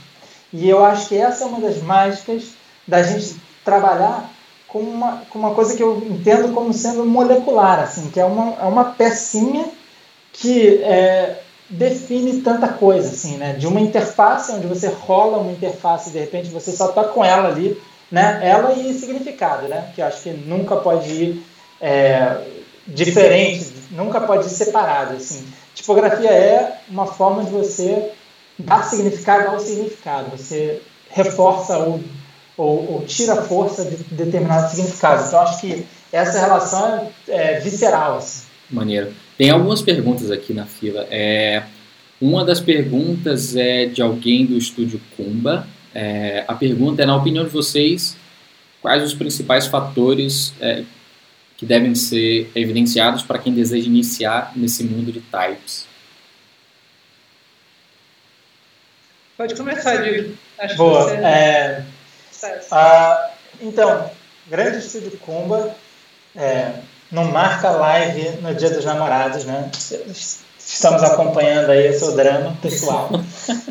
[SPEAKER 2] E eu acho que essa é uma das mágicas da gente trabalhar com uma, com uma coisa que eu entendo como sendo molecular, assim, que é uma, é uma pecinha que é, define tanta coisa, assim, né? De uma interface onde você rola uma interface e de repente você só está com ela ali, né? Ela e significado, né? Que eu acho que nunca pode ir é, diferente, nunca pode ir separado, assim. Tipografia é uma forma de você dar significado ao significado. Você reforça ou, ou, ou tira força de determinado significado. Então, acho que essa relação é, é visceral, assim.
[SPEAKER 1] Maneiro. Tem algumas perguntas aqui na fila. É, uma das perguntas é de alguém do estúdio Kumba. É, a pergunta é, na opinião de vocês, quais os principais fatores é, que devem ser evidenciados para quem deseja iniciar nesse mundo de types?
[SPEAKER 3] Pode começar, Diego.
[SPEAKER 2] Boa. Você... É, ah, então, grande estúdio Kumba. É, não marca live no Dia dos Namorados, né? Estamos acompanhando aí o seu drama pessoal.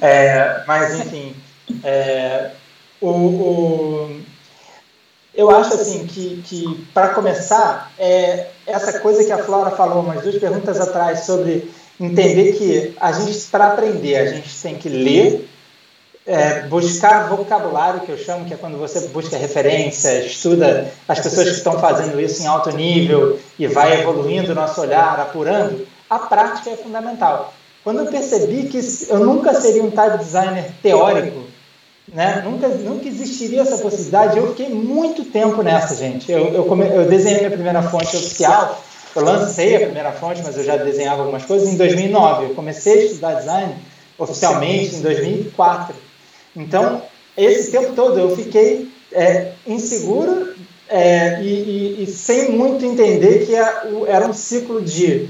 [SPEAKER 2] É, mas, enfim, é, o, o, eu acho assim que, que para começar, é, essa coisa que a Flora falou umas duas perguntas atrás sobre entender que a gente, para aprender, a gente tem que ler é, buscar vocabulário, que eu chamo, que é quando você busca referência, estuda as pessoas que estão fazendo isso em alto nível e vai evoluindo o nosso olhar, apurando, a prática é fundamental. Quando eu percebi que eu nunca seria um type designer teórico, né? nunca, nunca existiria essa possibilidade, eu fiquei muito tempo nessa, gente. Eu, eu, come, eu desenhei minha primeira fonte oficial, eu lancei a primeira fonte, mas eu já desenhava algumas coisas em 2009. Eu comecei a estudar design oficialmente em 2004. Então, esse tempo todo eu fiquei é, inseguro é, e, e, e, sem muito entender que era um ciclo de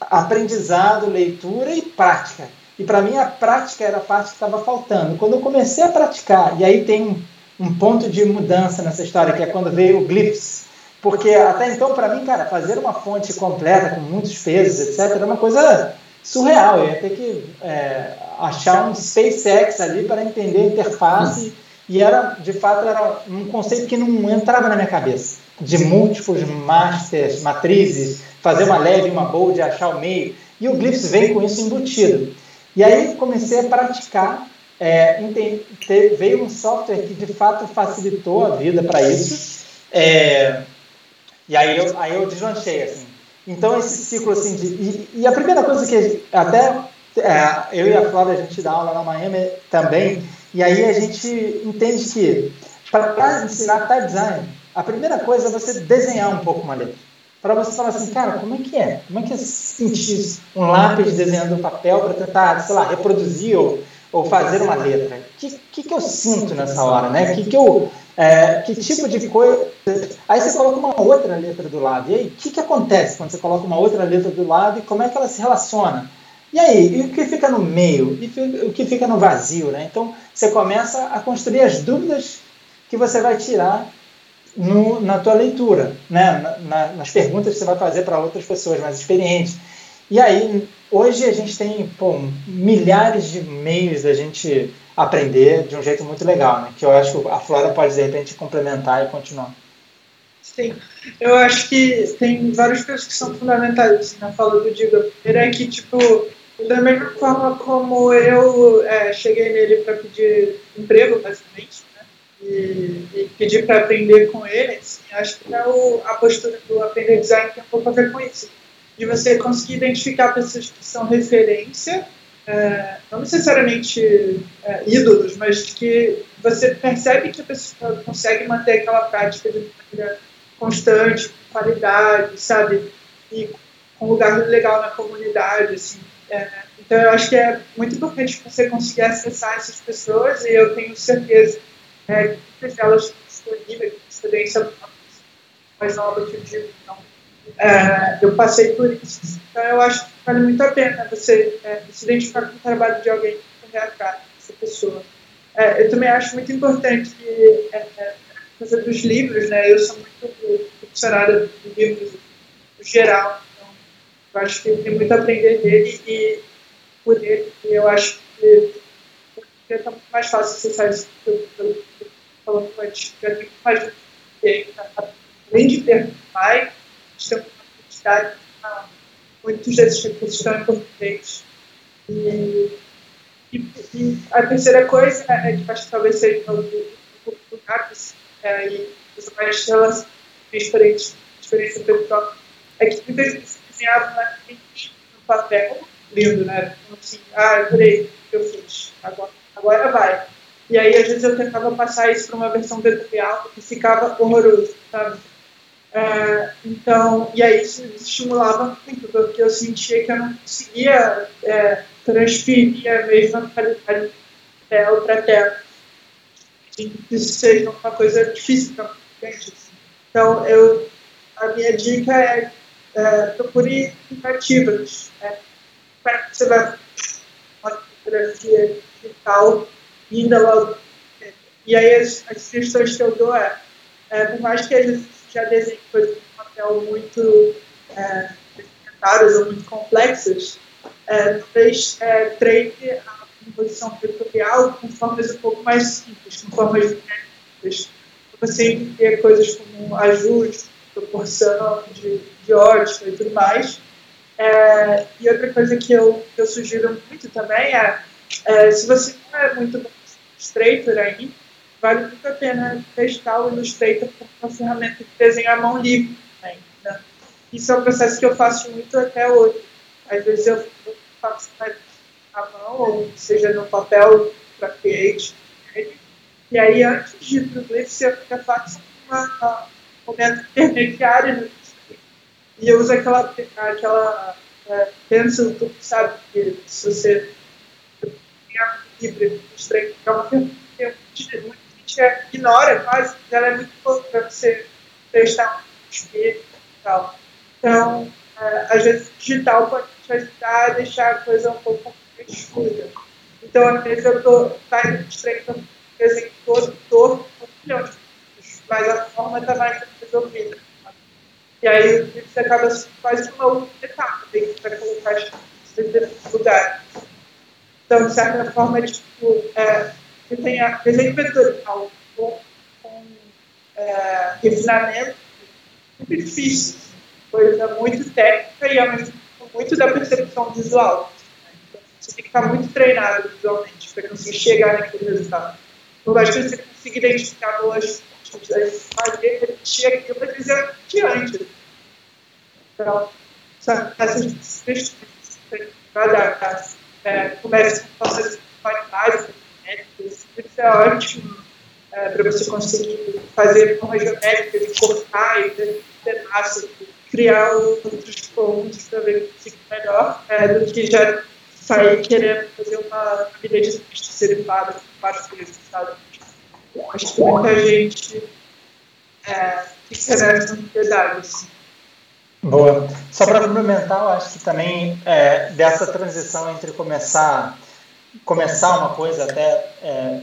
[SPEAKER 2] aprendizado, leitura e prática. E para mim a prática era a parte que estava faltando. Quando eu comecei a praticar, e aí tem um, ponto de mudança nessa história, que é quando veio o Glyphs. Porque até então, para mim, cara, fazer uma fonte completa, com muitos pesos, etc., era uma coisa surreal. Eu ia ter que é, achar um SpaceX ali para entender a interface E era, de fato, era um conceito que não entrava na minha cabeça, de múltiplos masters, matrizes, fazer uma leve, uma bold, achar o meio. E o Glyphs vem com isso embutido. E aí comecei a praticar, é, veio um software que de fato facilitou a vida para isso. É, e aí eu, aí eu deslanchei, assim. Então esse ciclo, assim, de, e, e a primeira coisa que até eu e a Flávia, a gente dá aula na Miami também, e aí a gente entende que para ensinar type design, a primeira coisa é você desenhar um pouco uma letra. Para você falar assim, cara, como é que é? Como é que é sentir um lápis desenhando um papel para tentar, sei lá, reproduzir ou, ou fazer uma letra? O que, que, que eu sinto nessa hora, né? Que, que, eu, é, que tipo de coisa... Aí você coloca uma outra letra do lado. E aí, o que, que acontece quando você coloca uma outra letra do lado e como é que ela se relaciona? E aí, e o que fica no meio? E o que fica no vazio? Né? Então, você começa a construir as dúvidas que você vai tirar no, na tua leitura, né? Na, na, nas perguntas que você vai fazer para outras pessoas mais experientes. E aí, hoje a gente tem pô, milhares de meios da gente aprender de um jeito muito legal, né? que eu acho que a Flora pode, de repente, complementar e continuar.
[SPEAKER 3] Sim, eu acho que tem várias coisas que são fundamentais assim, na fala do Diego. Primeiro é que, tipo, da mesma forma como eu é, cheguei nele para pedir emprego, basicamente, né? e, e pedir para aprender com ele, assim, acho que é o, a postura do aprender design tem um pouco a ver com isso. De você conseguir identificar pessoas que são referência, é, não necessariamente é, ídolos, mas que você percebe que a pessoa consegue manter aquela prática de maneira constante, qualidade, sabe? E com um lugar legal na comunidade, assim. É, então, eu acho que é muito importante você conseguir acessar essas pessoas e eu tenho certeza é, que muitas delas estão disponíveis, experiência mais nova que eu digo. Então, é, eu passei por isso. Então, eu acho que vale muito a pena você é, se identificar com o trabalho de alguém que correr atrás dessa pessoa. É, eu também acho muito importante que coisa dos livros, né? Eu sou muito funcionária de livros no geral, eu acho que tem muito a aprender dele e por ele, eu acho que é muito mais fácil acessar isso pelo que eu falando antes, já tem mais além de ter pai, tem uma quantidade, muitos desses recursos estão em português. E, e, e, a terceira coisa é que acho que talvez seja o, o, o Narcos, é, e os mais relação experiência, experiência pessoal, é que muitas vezes desenhavam no papel, lindo, né? Então, assim, ah, adorei o que eu fiz, agora, agora vai. E aí, às vezes, eu tentava passar isso para uma versão vetorial que ficava horroroso, sabe? É, então, e aí isso estimulava muito, porque eu sentia que eu não conseguia é, transferir a mesma qualidade de papel para tela isso seja uma coisa difícil para gente. Então, eu, a minha dica é, é procure tentativas. Né? Para que você vai uma fotografia digital ainda logo. E aí, as, as sugestões que eu dou é, é por mais que a gente já desenhe coisas de papel muito é, ou muito complexas, é, talvez é, treine a composição vetorial com formas um pouco mais simples, com formas dinâmicas. Você entender coisas como ajuste, proporção de, de ótica e tudo mais. É, e outra coisa que eu, que eu sugiro muito também é, é se você não é muito Illustrator aí, vale muito a pena testar o Illustrator como uma ferramenta de desenho à mão livre. Também, né? Isso é um processo que eu faço muito até hoje. Às vezes eu faço à mão, ou seja no papel para create. E aí, antes de isso, eu faço um momento intermediário no e eu uso aquela, aquela é, pencil, sabe? Que se você tem a livre, estranho, é uma ferramenta que muita gente ignora quase, ela é muito boa para você testar um espelho e tal. Então, é, às vezes, digital pode te ajudar a deixar a coisa um pouco escura. Então, às vezes, eu estou saindo de treino, desenho todo torto, um milhão de mas a forma está mais resolvida. E aí, você acaba quase uma outra etapa, que colocar as coisas no lugar. Então, de certa forma, tipo, é, que tenha desenho vetorial com, com é, refinamento muito difícil, coisa muito técnica e ao mesmo tempo muito da percepção visual. Então, você tem que estar muito treinado visualmente para conseguir chegar naquele resultado. Eu acho que você conseguir identificar boas fazer repetir aquilo que fizeram antes. Então, essas cada é, começa com processos básicos, isso é ótimo é, para você conseguir fazer com geométrica e cortar e ter pedaços, criar outros pontos para ver que fica melhor, é, do que já sair querendo fazer uma vida de derivada com várias coisas, sabe? Acho que muita gente é, nessa ansiedade. Assim.
[SPEAKER 2] Boa. Só para complementar, eu acho que também é, dessa transição entre começar começar uma coisa até é,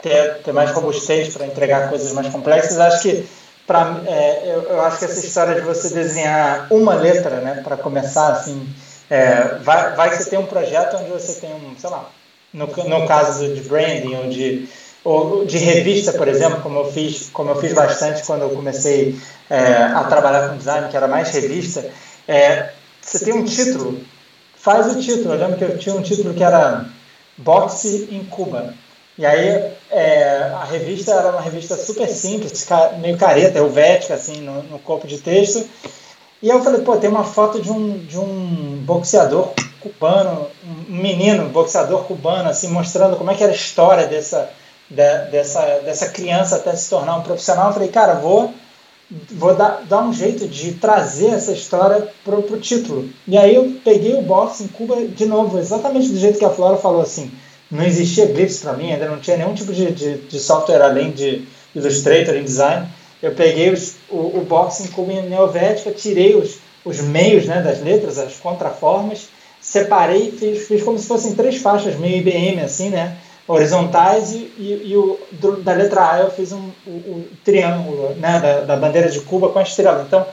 [SPEAKER 2] ter, ter mais robustez para entregar coisas mais complexas, acho que pra, é, eu, eu, acho que essa história de você desenhar uma letra, né, para começar assim, é, vai, vai que você tem um projeto onde você tem um, sei lá, no, no caso de branding ou de ou de revista, por exemplo, como eu fiz, como eu fiz bastante quando eu comecei é, a trabalhar com design, que era mais revista, é, você tem um título, faz o título. Eu lembro que eu tinha um título que era Boxe em Cuba. E aí é, a revista era uma revista super simples, meio careta, helvética, assim, no, no corpo de texto. E eu falei, pô, tem uma foto de um, de um boxeador cubano, um menino boxeador cubano, assim, mostrando como é que era a história dessa, de, dessa, dessa criança até se tornar um profissional. Eu falei, cara, vou, vou dar, dar um jeito de trazer essa história pro, pro título. E aí eu peguei o boxe em Cuba de novo, exatamente do jeito que a Flora falou, assim, não existia Glyphs para mim, ainda não tinha nenhum tipo de, de, de software além de Illustrator, InDesign. Eu peguei os, o, o box em Cuba em Neovética, tirei os, os meios né, das letras, as contraformas, separei, fiz, fiz como se fossem três faixas, meio IBM, assim, né? Horizontais e, e, e o, do, da letra A eu fiz um, o, o triângulo né, da, da, bandeira de Cuba com a estrela. Então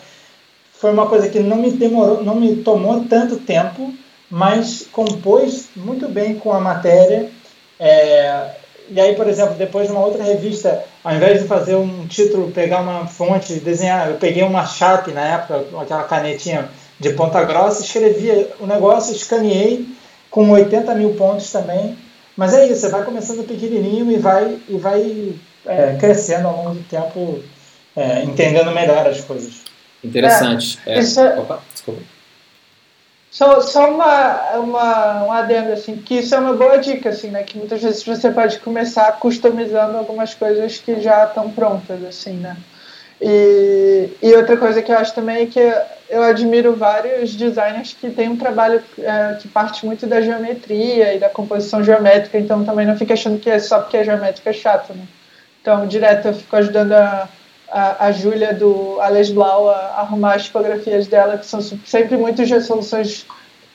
[SPEAKER 2] foi uma coisa que não me demorou, não me tomou tanto tempo, mas compôs muito bem com a matéria. É, e aí, por exemplo, depois de uma outra revista, ao invés de fazer um título, pegar uma fonte, desenhar, eu peguei uma Sharp na época, aquela canetinha de ponta grossa, escrevia o negócio, escaneei com 80 mil pontos também mas é isso, você vai começando pequenininho e vai, e vai é, crescendo ao longo do tempo, é, entendendo melhor as coisas.
[SPEAKER 1] Interessante. É, é... Opa, desculpa.
[SPEAKER 3] Só, só uma, uma, um adendo, assim, que isso é uma boa dica, assim, né? Que muitas vezes você pode começar customizando algumas coisas que já estão prontas, assim, né? E, e outra coisa que eu acho também é que eu admiro vários designers que têm um trabalho é, que parte muito da geometria e da composição geométrica, então também não fica achando que é só porque é geométrica é chato, né? Então, direto eu fico ajudando a, a, a Júlia do Ales Blau a, arrumar as tipografias dela, que são sempre muitas soluções,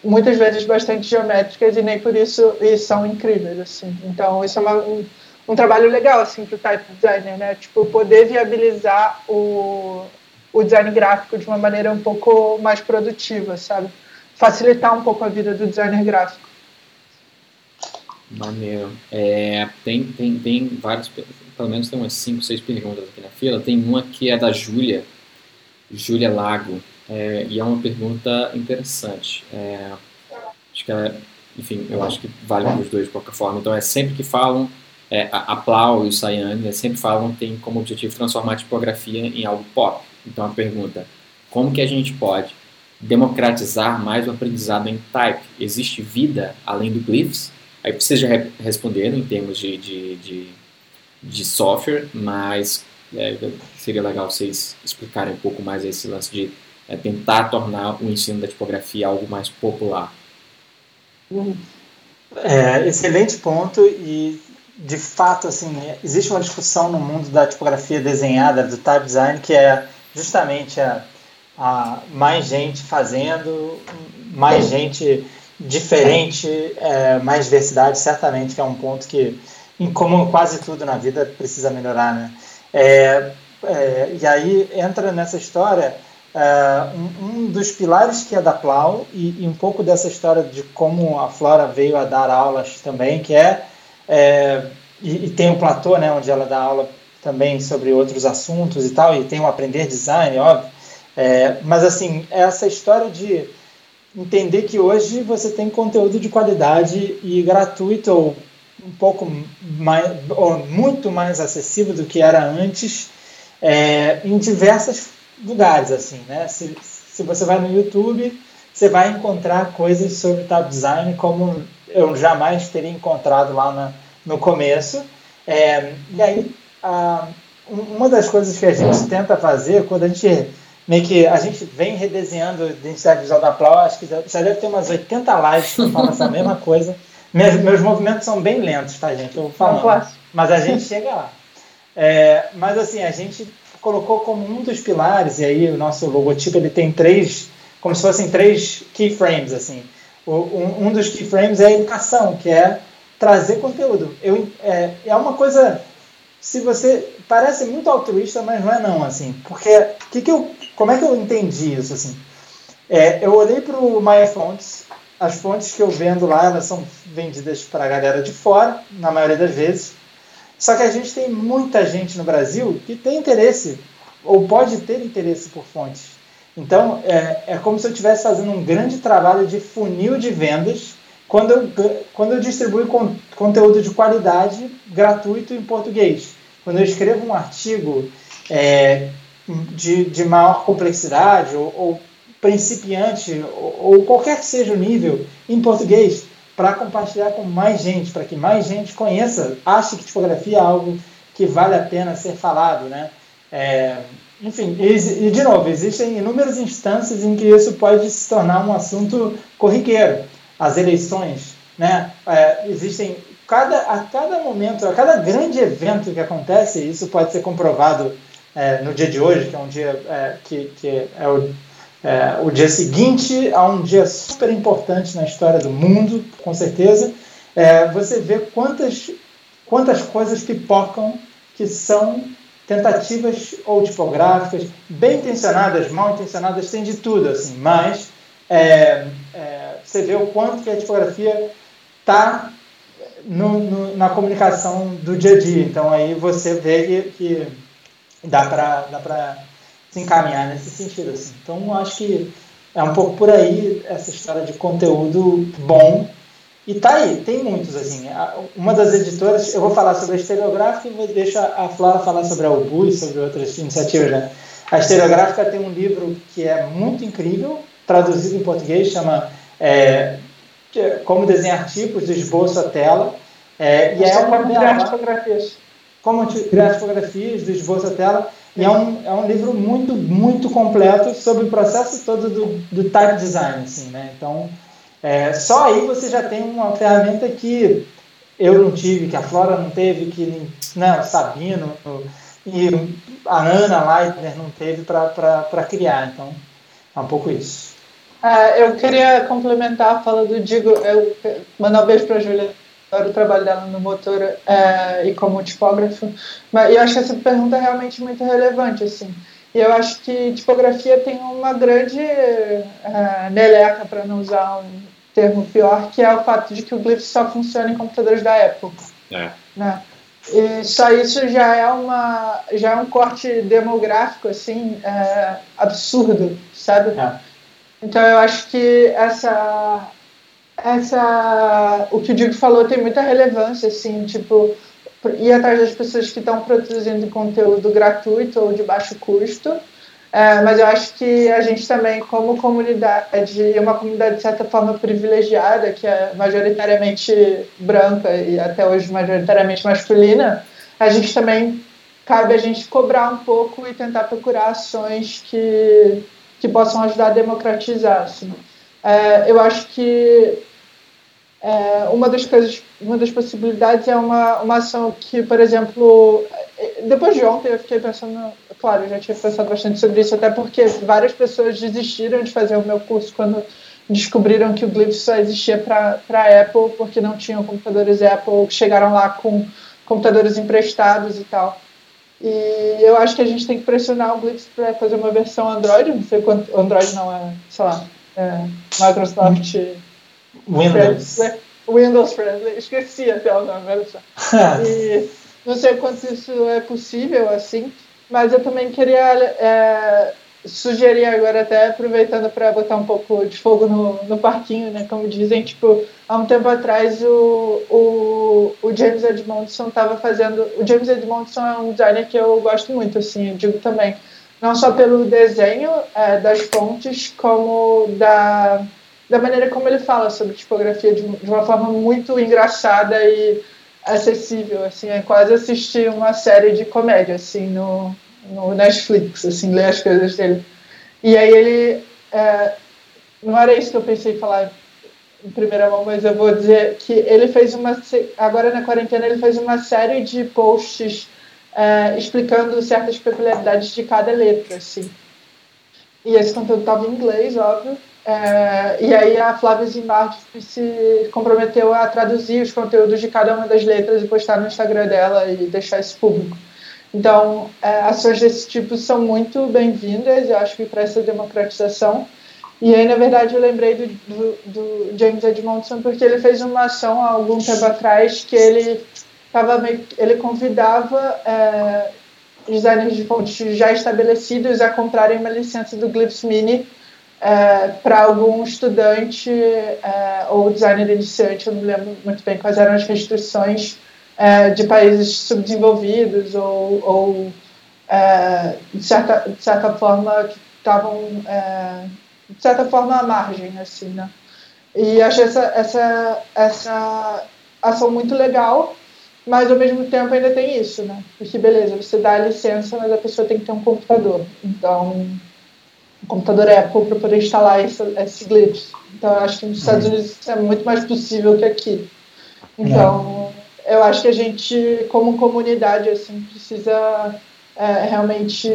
[SPEAKER 3] muitas vezes bastante geométricas e nem por isso e são incríveis, assim. Então, isso é uma, um, trabalho legal assim para o type designer, né? Tipo poder viabilizar o, o design gráfico de uma maneira um pouco mais produtiva, sabe? Facilitar um pouco a vida do designer gráfico.
[SPEAKER 1] Maneiro. É, tem, tem, tem vários, pelo menos tem umas 5, 6 perguntas aqui na fila. Tem uma que é da Júlia, Júlia Lago, é, e é uma pergunta interessante. É, acho que ela, enfim, eu acho que vale para os dois de qualquer forma. Então é sempre que falam é, a Plau e o Sayane sempre falam tem como objetivo transformar a tipografia em algo pop. Então a pergunta, como que a gente pode democratizar mais o aprendizado em type? Existe vida além do glyphs? Aí vocês já responderam em termos de, de, de, de software, mas é, seria legal vocês explicarem um pouco mais esse lance de é, tentar tornar o ensino da tipografia algo mais popular.
[SPEAKER 2] É, excelente ponto e de fato, assim, existe uma discussão no mundo da tipografia desenhada, do type design, que é justamente a, a mais gente fazendo, mais gente diferente, é, mais diversidade, certamente, que é um ponto que, em comum quase tudo na vida, precisa melhorar, né? É, é, e aí entra nessa história é, um, um, dos pilares que é da Plau e, e um pouco dessa história de como a Flora veio a dar aulas também, que é é, e, e, tem o platô, né, onde ela dá aula também sobre outros assuntos e tal, e tem o aprender design, óbvio. É, mas assim, essa história de entender que hoje você tem conteúdo de qualidade e gratuito ou um pouco mais, ou muito mais acessível do que era antes, é, em diversos lugares, assim, né? Se, se você vai no YouTube, você vai encontrar coisas sobre tab design como eu jamais teria encontrado lá na, no começo. É, e aí, a, uma das coisas que a gente tenta fazer, quando a gente meio que a gente vem redesenhando a identidade visual da Plau, acho que já deve ter umas 80 lives que falo essa mesma coisa. Meus, meus movimentos são bem lentos, tá, gente? Eu falo, mas a gente chega lá. É, mas assim, a gente colocou como um dos pilares, e aí o nosso logotipo ele tem três, como se fossem três keyframes, assim. O, um, um, dos keyframes é a educação, que é trazer conteúdo. Eu, é, é uma coisa, se você parece muito altruísta, mas não é não, assim, porque que que eu, como é que eu entendi isso, assim? É, eu olhei para o Maya Fontes, as fontes que eu vendo lá, elas são vendidas para a galera de fora, na maioria das vezes, só que a gente tem muita gente no Brasil que tem interesse, ou pode ter interesse por fontes. Então, é, é como se eu estivesse fazendo um grande trabalho de funil de vendas quando eu, quando eu distribuo con conteúdo de qualidade gratuito em português. Quando eu escrevo um artigo é, de, de maior complexidade, ou, ou principiante, ou, ou qualquer que seja o nível, em português, para compartilhar com mais gente, para que mais gente conheça, ache que tipografia é algo que vale a pena ser falado, né? É, enfim, e, e, de novo, existem inúmeras instâncias em que isso pode se tornar um assunto corriqueiro. As eleições, né? É, existem cada, a cada momento, a cada grande evento que acontece, isso pode ser comprovado é, no dia de hoje, que é um dia é, que, que é o é, o dia seguinte a um dia super importante na história do mundo, com certeza, é, você vê quantas, quantas coisas pipocam que são tentativas ou tipográficas, bem intencionadas, mal intencionadas, tem de tudo, assim, mas é, é, você vê o quanto que a tipografia está na comunicação do dia a dia. Então aí você vê que, que dá para se encaminhar nesse sentido. Assim. Então, acho que é um pouco por aí essa história de conteúdo bom. E tá aí, tem muitos. assim. Uma das editoras, eu vou falar sobre a Estereográfica e vou deixar a Flora falar sobre a UBU e sobre outras iniciativas. Né? A Estereográfica tem um livro que é muito incrível, traduzido em português, chama é, Como Desenhar Tipos, do Esboço à Tela. É, e é
[SPEAKER 3] uma criar tipografias.
[SPEAKER 2] Como criar tipografias, do esboço à tela. E é um, é um livro muito, muito completo sobre o processo todo do, do type design, assim, né? Então, é, só aí você já tem uma ferramenta que eu não tive, que a Flora não teve, que né, o Sabino e a Ana Leitner não teve para criar. Então, é um pouco isso.
[SPEAKER 3] É, eu queria complementar a fala do Digo, eu mandar um beijo para a Júlia o trabalho dela no motor é, e como tipógrafo. Mas eu acho essa pergunta realmente muito relevante, assim. E eu acho que tipografia tem uma grande é, neleca, para não usar um termo pior, que é o fato de que o Glyph só funciona em computadores da Apple. É. Né? E só isso já é, uma, já é um corte demográfico, assim, é, absurdo, sabe? É. Então eu acho que essa essa o que o Diego falou tem muita relevância assim tipo ir atrás das pessoas que estão produzindo conteúdo gratuito ou de baixo custo é, mas eu acho que a gente também como comunidade uma comunidade de certa forma privilegiada que é majoritariamente branca e até hoje majoritariamente masculina a gente também cabe a gente cobrar um pouco e tentar procurar ações que que possam ajudar a democratizar assim. É, eu acho que é, uma das coisas, uma das possibilidades é uma, uma ação que, por exemplo, depois de ontem eu fiquei pensando, claro, eu já tinha pensado bastante sobre isso, até porque várias pessoas desistiram de fazer o meu curso quando descobriram que o Glyph só existia para Apple, porque não tinham computadores Apple, chegaram lá com computadores emprestados e tal. E eu acho que a gente tem que pressionar o Glyph para fazer uma versão Android, não sei quanto, Android não é, sei lá, é Microsoft
[SPEAKER 2] Windows.
[SPEAKER 3] Windows Friendly, esqueci até o nome, olha só. e não sei quanto isso é possível, assim, mas eu também queria é, sugerir agora, até aproveitando para botar um pouco de fogo no, no parquinho, né? Como dizem, tipo, há um tempo atrás o, o, o James Edmondson estava fazendo. O James Edmondson é um designer que eu gosto muito, assim, eu digo também. Não só pelo desenho é, das fontes, como da, da maneira como ele fala sobre tipografia de, de uma forma muito engraçada e acessível, assim, é quase assistir uma série de comédia, assim, no, no Netflix, assim, ler as coisas dele. E aí ele, é, não era isso que eu pensei em falar em primeira mão, mas eu vou dizer que ele fez uma, agora na quarentena ele fez uma série de posts é, explicando certas peculiaridades de cada letra, assim. E esse conteúdo estava em inglês, óbvio, é, e aí a Flávia Zimbardi se comprometeu a traduzir os conteúdos de cada uma das letras e postar no Instagram dela e deixar isso público. Então, é, ações desse tipo são muito bem-vindas, eu acho que para essa democratização. E aí, na verdade, eu lembrei do, do, do, James Edmondson porque ele fez uma ação há algum tempo atrás que ele tava meio, ele convidava é, designers de fontes já estabelecidos a comprarem uma licença do Glyphs Mini é, para algum estudante é, ou designer iniciante, eu não lembro muito bem quais eram as restrições é, de países subdesenvolvidos ou, ou de, certa, de certa forma que estavam de certa forma à margem assim né? E achei essa essa essa ação muito legal mas ao mesmo tempo ainda tem isso né? Porque beleza você dá a licença mas a pessoa tem que ter um computador. Então computador Apple para poder instalar esse, esse glitch então eu acho que nos Estados uhum. Unidos isso é muito mais possível que aqui então eu acho que a gente, como comunidade, assim, precisa é, realmente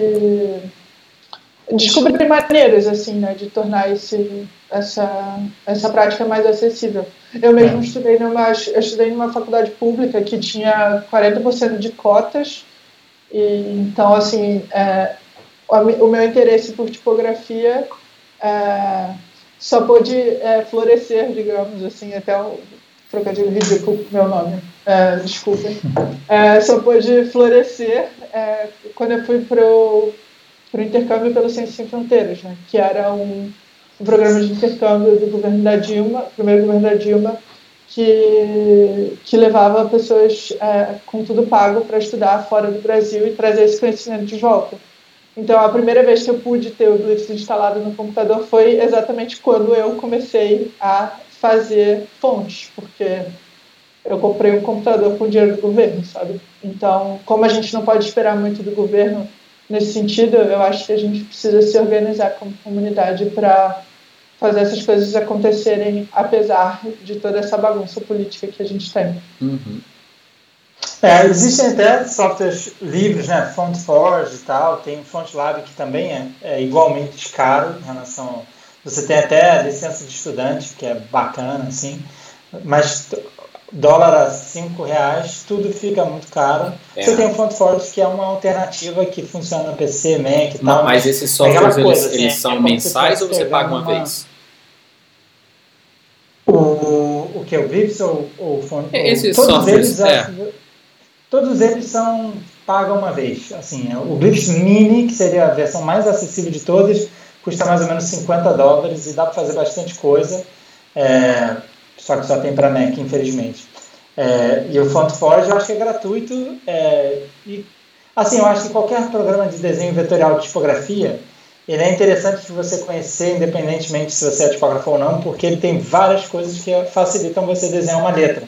[SPEAKER 3] descobrir maneiras, assim, né, de tornar esse, essa, essa prática mais acessível. Eu mesmo é. estudei numa, eu estudei numa faculdade pública que tinha 40% de cotas, e, então, assim, é, o, meu interesse por tipografia é, só pôde é, florescer, digamos assim, até o trocadilho ridículo meu nome, é, desculpem, é, só pôde florescer quando eu fui para o intercâmbio pelo Ciência Sem Fronteiras, né, que era um, um, programa de intercâmbio do governo da Dilma, primeiro governo da Dilma, que, que levava pessoas com tudo pago para estudar fora do Brasil e trazer esse conhecimento de volta. Então, a primeira vez que eu pude ter o Glyphs instalado no computador foi exatamente quando eu comecei a fazer fontes, porque eu comprei um computador com dinheiro do governo, sabe? Então, como a gente não pode esperar muito do governo nesse sentido, eu acho que a gente precisa se organizar como comunidade para fazer essas coisas acontecerem, apesar de toda essa bagunça política que a gente tem.
[SPEAKER 1] Uhum.
[SPEAKER 2] É, existem até softwares livres, né? FontForge e tal, tem o FontLab que também é, é igualmente caro em relação você tem até licença de estudante, que é bacana, assim, mas dólar a 5 reais, tudo fica muito caro. É. Você tem o FontForce, que é uma alternativa que funciona no PC, Mac e tal.
[SPEAKER 1] Mas esses softwares, eles, coisa, eles assim, são é mensais ou você paga uma, uma, vez?
[SPEAKER 2] O, o que? O Vips ou o Font?
[SPEAKER 1] Esses todos softwares, eles,
[SPEAKER 2] é. Todos eles são paga uma vez. Assim, o Vips Mini, que seria a versão mais acessível de todas, custa mais ou menos 50 dólares e dá para fazer bastante coisa, é, só que só tem para Mac, infelizmente. É, e o FontForge eu acho que é gratuito é, e assim, eu acho que qualquer programa de desenho vetorial de tipografia ele é interessante de você conhecer, independentemente se você é tipógrafo ou não, porque ele tem várias coisas que facilitam você desenhar uma letra.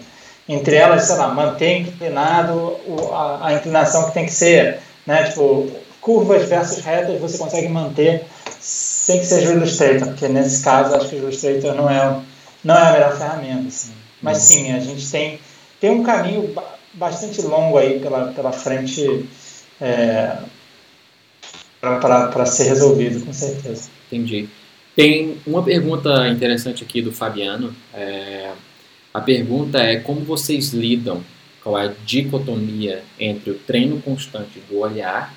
[SPEAKER 2] Entre elas, sei lá, manter inclinado a, a inclinação que tem que ser, né? Tipo, curvas versus retas você consegue manter sem que seja o Illustrator, porque nesse caso acho que o Illustrator não é, não é a melhor ferramenta. Assim. Mas sim, a gente tem, tem um caminho bastante longo aí pela, pela frente é, para ser resolvido, com certeza.
[SPEAKER 1] Entendi. Tem uma pergunta interessante aqui do Fabiano. É, a pergunta é como vocês lidam com a dicotomia entre o treino constante do olhar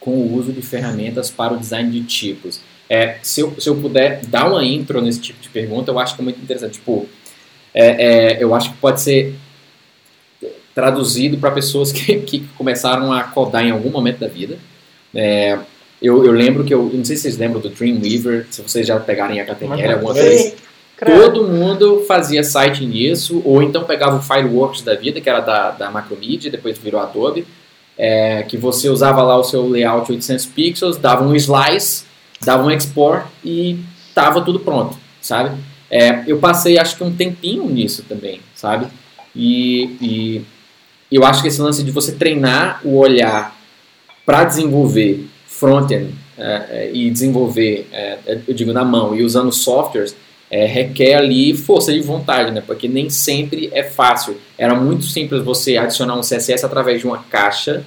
[SPEAKER 1] com o uso de ferramentas para o design de tipos. É, se, eu, se eu puder dar uma intro nesse tipo de pergunta, eu acho que é muito interessante. Tipo, é, é, eu acho que pode ser traduzido para pessoas que, que começaram a codar em algum momento da vida. É, eu, eu, lembro que eu, não sei se vocês lembram do Dreamweaver, se vocês já pegarem a categoria alguma vez. Todo mundo fazia site nisso, ou então pegava o Fireworks da vida, que era da, da Macromedia, depois virou Adobe, é, que você usava lá o seu layout 800 pixels, dava um slice, dava um export e tava tudo pronto, sabe? É, eu passei acho que um tempinho nisso também, sabe? E, e eu acho que esse lance de você treinar o olhar para desenvolver front-end é, é, e desenvolver, é, eu digo na mão, e usando softwares, é, requer ali força de vontade, né? Porque nem sempre é fácil. Era muito simples você adicionar um CSS através de uma caixa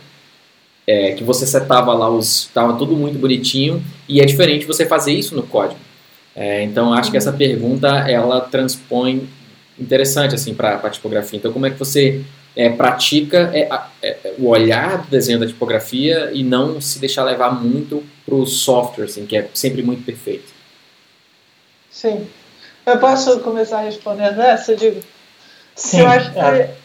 [SPEAKER 1] é, que você setava lá os, estava tudo muito bonitinho e é diferente você fazer isso no código. É, então acho que essa pergunta ela transpõe interessante assim para a tipografia. Então como é que você é, pratica é, é, o olhar do desenho da tipografia e não se deixar levar muito para o software, assim, que é sempre muito perfeito.
[SPEAKER 3] Sim. Eu posso começar respondendo essa, digo?
[SPEAKER 2] Sim.
[SPEAKER 3] Eu acho que, é.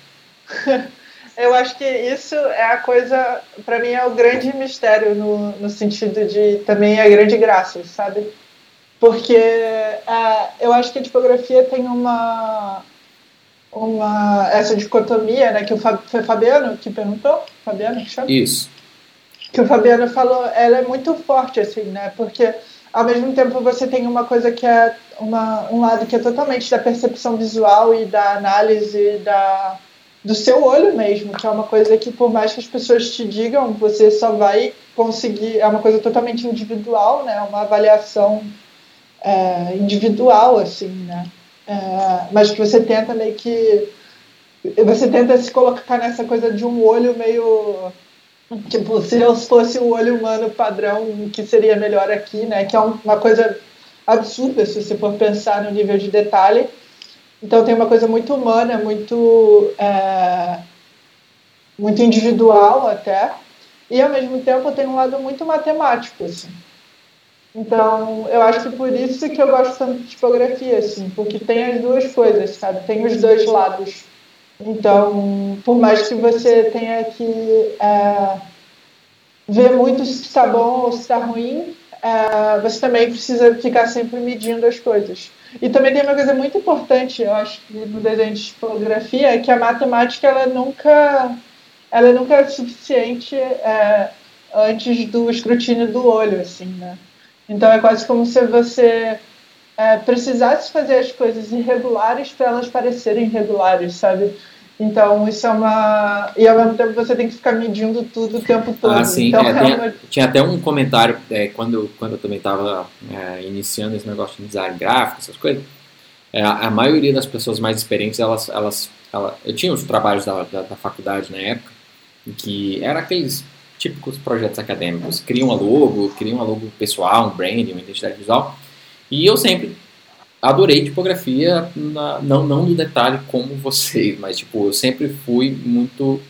[SPEAKER 3] eu acho que isso é a coisa, para mim, é o grande mistério no, no sentido de também a grande graça, sabe? Porque é, eu acho que a tipografia tem uma, uma essa dicotomia, né, que o foi Fabiano que perguntou, Fabiano que chama?
[SPEAKER 1] Isso.
[SPEAKER 3] Que o Fabiano falou, ela é muito forte assim, né? Porque ao mesmo tempo você tem uma coisa que é uma, um lado que é totalmente da percepção visual e da análise da do seu olho mesmo, que é uma coisa que por mais que as pessoas te digam, você só vai conseguir, é uma coisa totalmente individual, né? Uma avaliação é, individual, assim, né? É, mas que você tenta meio que. Você tenta se colocar nessa coisa de um olho meio. Tipo, se eu fosse o olho humano padrão, que seria melhor aqui, né? Que é uma coisa absurda se você for pensar no nível de detalhe. Então tem uma coisa muito humana, muito, é, muito individual até, e ao mesmo tempo tem um lado muito matemático, assim. Então, eu acho que por isso que eu gosto tanto de tipografia, assim, porque tem as duas coisas, sabe? Tem os dois lados. Então, por mais que você tenha que é, ver muito se está bom ou se está ruim, é, você também precisa ficar sempre medindo as coisas. E também tem uma coisa muito importante, eu acho, no desenho de tipografia, é que a matemática ela nunca, ela nunca é suficiente é, antes do escrutínio do olho, assim, né? Então é quase como se você é, precisasse fazer as coisas irregulares para elas parecerem regulares, sabe? Então isso é uma. E ao mesmo tempo você tem que ficar medindo tudo o tempo todo.
[SPEAKER 1] Ah, sim.
[SPEAKER 3] Então,
[SPEAKER 1] é,
[SPEAKER 3] é
[SPEAKER 1] uma... Tinha até um comentário é, quando, quando eu também estava é, iniciando esse negócio de design gráfico, essas coisas. É, a maioria das pessoas mais experientes, elas, elas, elas eu tinha os trabalhos da, da, da faculdade na época, que era aqueles típicos projetos acadêmicos. Cria uma logo, cria uma logo pessoal, um branding, uma identidade visual. E eu sempre adorei tipografia, na, não, não no detalhe como vocês, mas tipo, eu sempre fui muito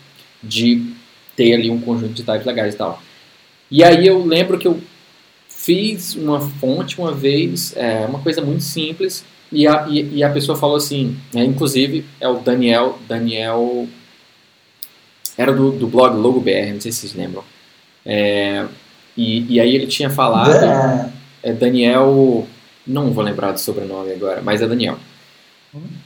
[SPEAKER 1] de ter ali um conjunto de detalhes legais e tal. E aí eu lembro que eu fiz uma fonte uma vez, é, uma coisa muito simples, e a, e, e a pessoa falou assim, né, inclusive é o Daniel, Daniel era do, do blog Logo BR, não sei se vocês lembram. É, e, e aí ele tinha falado. É Daniel. Não vou lembrar do sobrenome agora, mas é Daniel.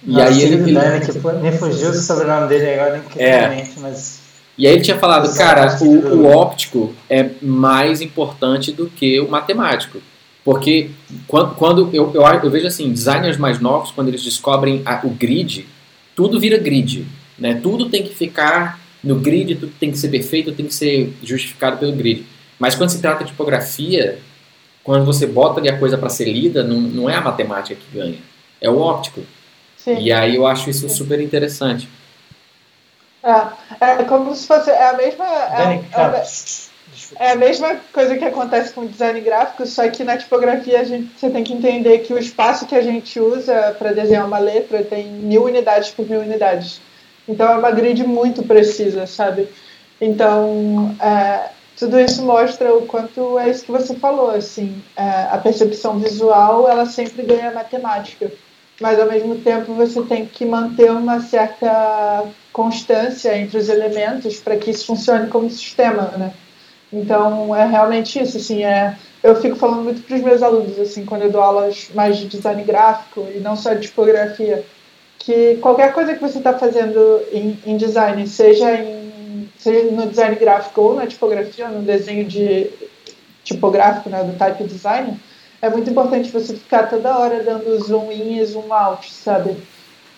[SPEAKER 2] E aí ele, ele, Dani, que me fugiu o sobrenome dele agora, é. mas.
[SPEAKER 1] E aí ele tinha falado, cara, o, o óptico é mais importante do que o matemático. Porque quando, quando eu, eu, eu, vejo assim, designers mais novos, quando eles descobrem a, o grid, tudo vira grid. Né? Tudo tem que ficar no grid tudo tem que ser perfeito, tem que ser justificado pelo grid. Mas quando se trata de tipografia, quando você bota ali a coisa para ser lida, não, não é a matemática que ganha, é o óptico. Sim. E aí eu acho isso super interessante.
[SPEAKER 3] É, é como se fosse é a mesma é, é, é, a mesma coisa que acontece com o design gráfico, só que na tipografia a gente, você tem que entender que o espaço que a gente usa para desenhar uma letra tem mil unidades por mil unidades. Então é uma grid muito precisa, sabe? Então é, tudo isso mostra o quanto é isso que você falou, assim, é, a percepção visual ela sempre ganha matemática. mas ao mesmo tempo você tem que manter uma certa constância entre os elementos para que isso funcione como sistema, né? Então é realmente isso, assim, é eu fico falando muito para os meus alunos, assim, quando eu dou aulas mais de design gráfico e não só de tipografia, que qualquer coisa que você está fazendo em, em, design, seja, em, seja no design gráfico ou na tipografia, no desenho de tipográfico, né, do type design, é muito importante você ficar toda hora dando zoom in e zoom out, sabe?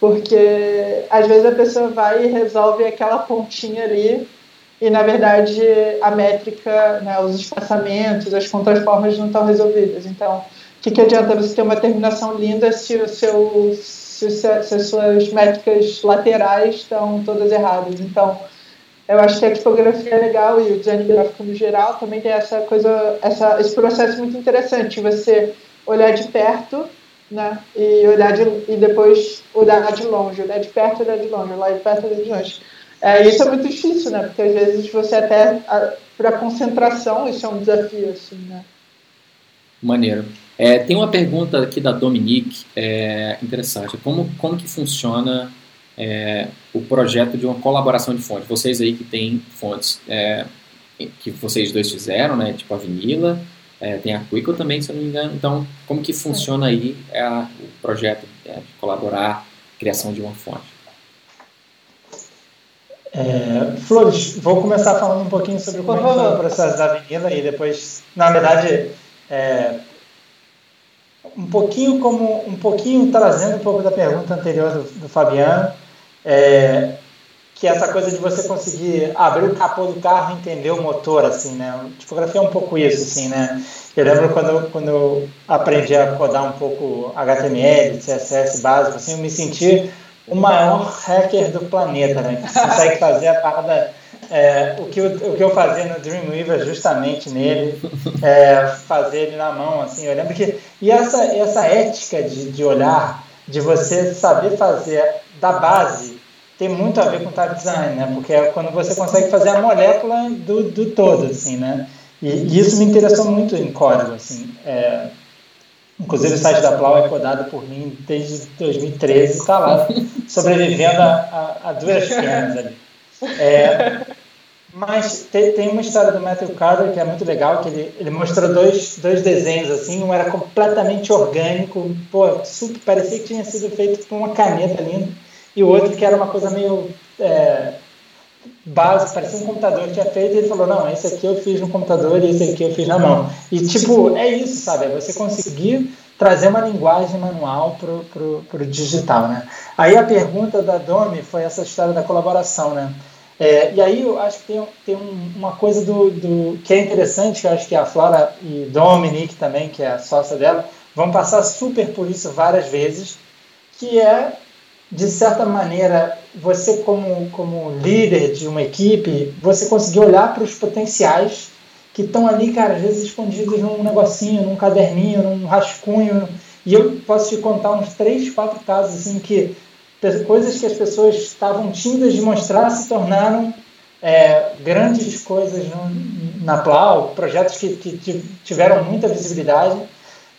[SPEAKER 3] Porque às vezes a pessoa vai e resolve aquela pontinha ali e na verdade a métrica, né, os espaçamentos, as contraformas não estão resolvidas. Então, o que, que adianta você ter uma terminação linda se, o seu, se, se as suas métricas laterais estão todas erradas? Então, eu acho que a tipografia é legal e o design gráfico no geral também tem essa coisa, essa, esse processo muito interessante, você olhar de perto né? E olhar de, e depois olhar de longe, olhar de perto, olhar de longe, olhar de perto, olhar de longe. É, isso é muito difícil, né? Porque às vezes você até para concentração isso é um desafio, assim, né?
[SPEAKER 1] Maneiro. É, tem uma pergunta aqui da Dominique, é, interessante. Como, como que funciona é, o projeto de uma colaboração de fontes? Vocês aí que têm fontes é, que vocês dois fizeram, né? Tipo a Vinila, é, tem a Quico também, se eu não me engano. Então, como que funciona aí é, o projeto é, de colaborar, criação de uma fonte?
[SPEAKER 2] É, Flores, vou começar falando um pouquinho sobre como foi o processo da Avenida e depois, na verdade, é, um pouquinho como um pouquinho trazendo um pouco da pergunta anterior do, do Fabiano, é, que é essa coisa de você conseguir abrir o capô do carro e entender o motor, assim, né? Tipografia é um pouco isso, assim, né? Eu lembro quando, quando eu aprendi a codar um pouco HTML, CSS básico, assim, eu me senti o maior hacker do planeta, né? Que consegue fazer a parada. É, o, que eu, o que eu fazia no Dreamweaver justamente nele, é, fazer ele na mão, assim, eu lembro que... E essa, essa ética de, de olhar, de você saber fazer da base, tem muito a ver com type design, né? Porque é quando você consegue fazer a molécula do, do todo, assim, né? E, e isso me interessou muito em código, assim. É, Inclusive o site da Plau é codado por mim desde 2013, está lá sobrevivendo a, a, a duras penas ali. É, mas tem, tem, uma história do Matthew Carter que é muito legal, que ele, ele mostrou dois, dois desenhos assim, um era completamente orgânico, pô, super, parecia que tinha sido feito com uma caneta linda, e o outro que era uma coisa meio é, básico, parecia um computador que tinha feito, e ele falou, não, esse aqui eu fiz no computador e esse aqui eu fiz na mão. E, tipo, é isso, sabe? É você conseguir trazer uma linguagem manual pro, pro, pro digital, né? Aí a pergunta da Domi foi essa história da colaboração, né? É, e aí eu acho que tem, tem um, uma coisa do, do, que é interessante, que eu acho que a Flora e Dominique também, que é a sócia dela, vão passar super por isso várias vezes, que é de certa maneira, você como, como líder de uma equipe, você conseguir olhar para os potenciais que estão ali, cara, às vezes escondidos num negocinho, num caderninho, num rascunho. E eu posso te contar uns três, quatro casos assim que coisas que as pessoas estavam tímidas de mostrar se tornaram é, grandes coisas no, na Plau, projetos que, que tiveram muita visibilidade.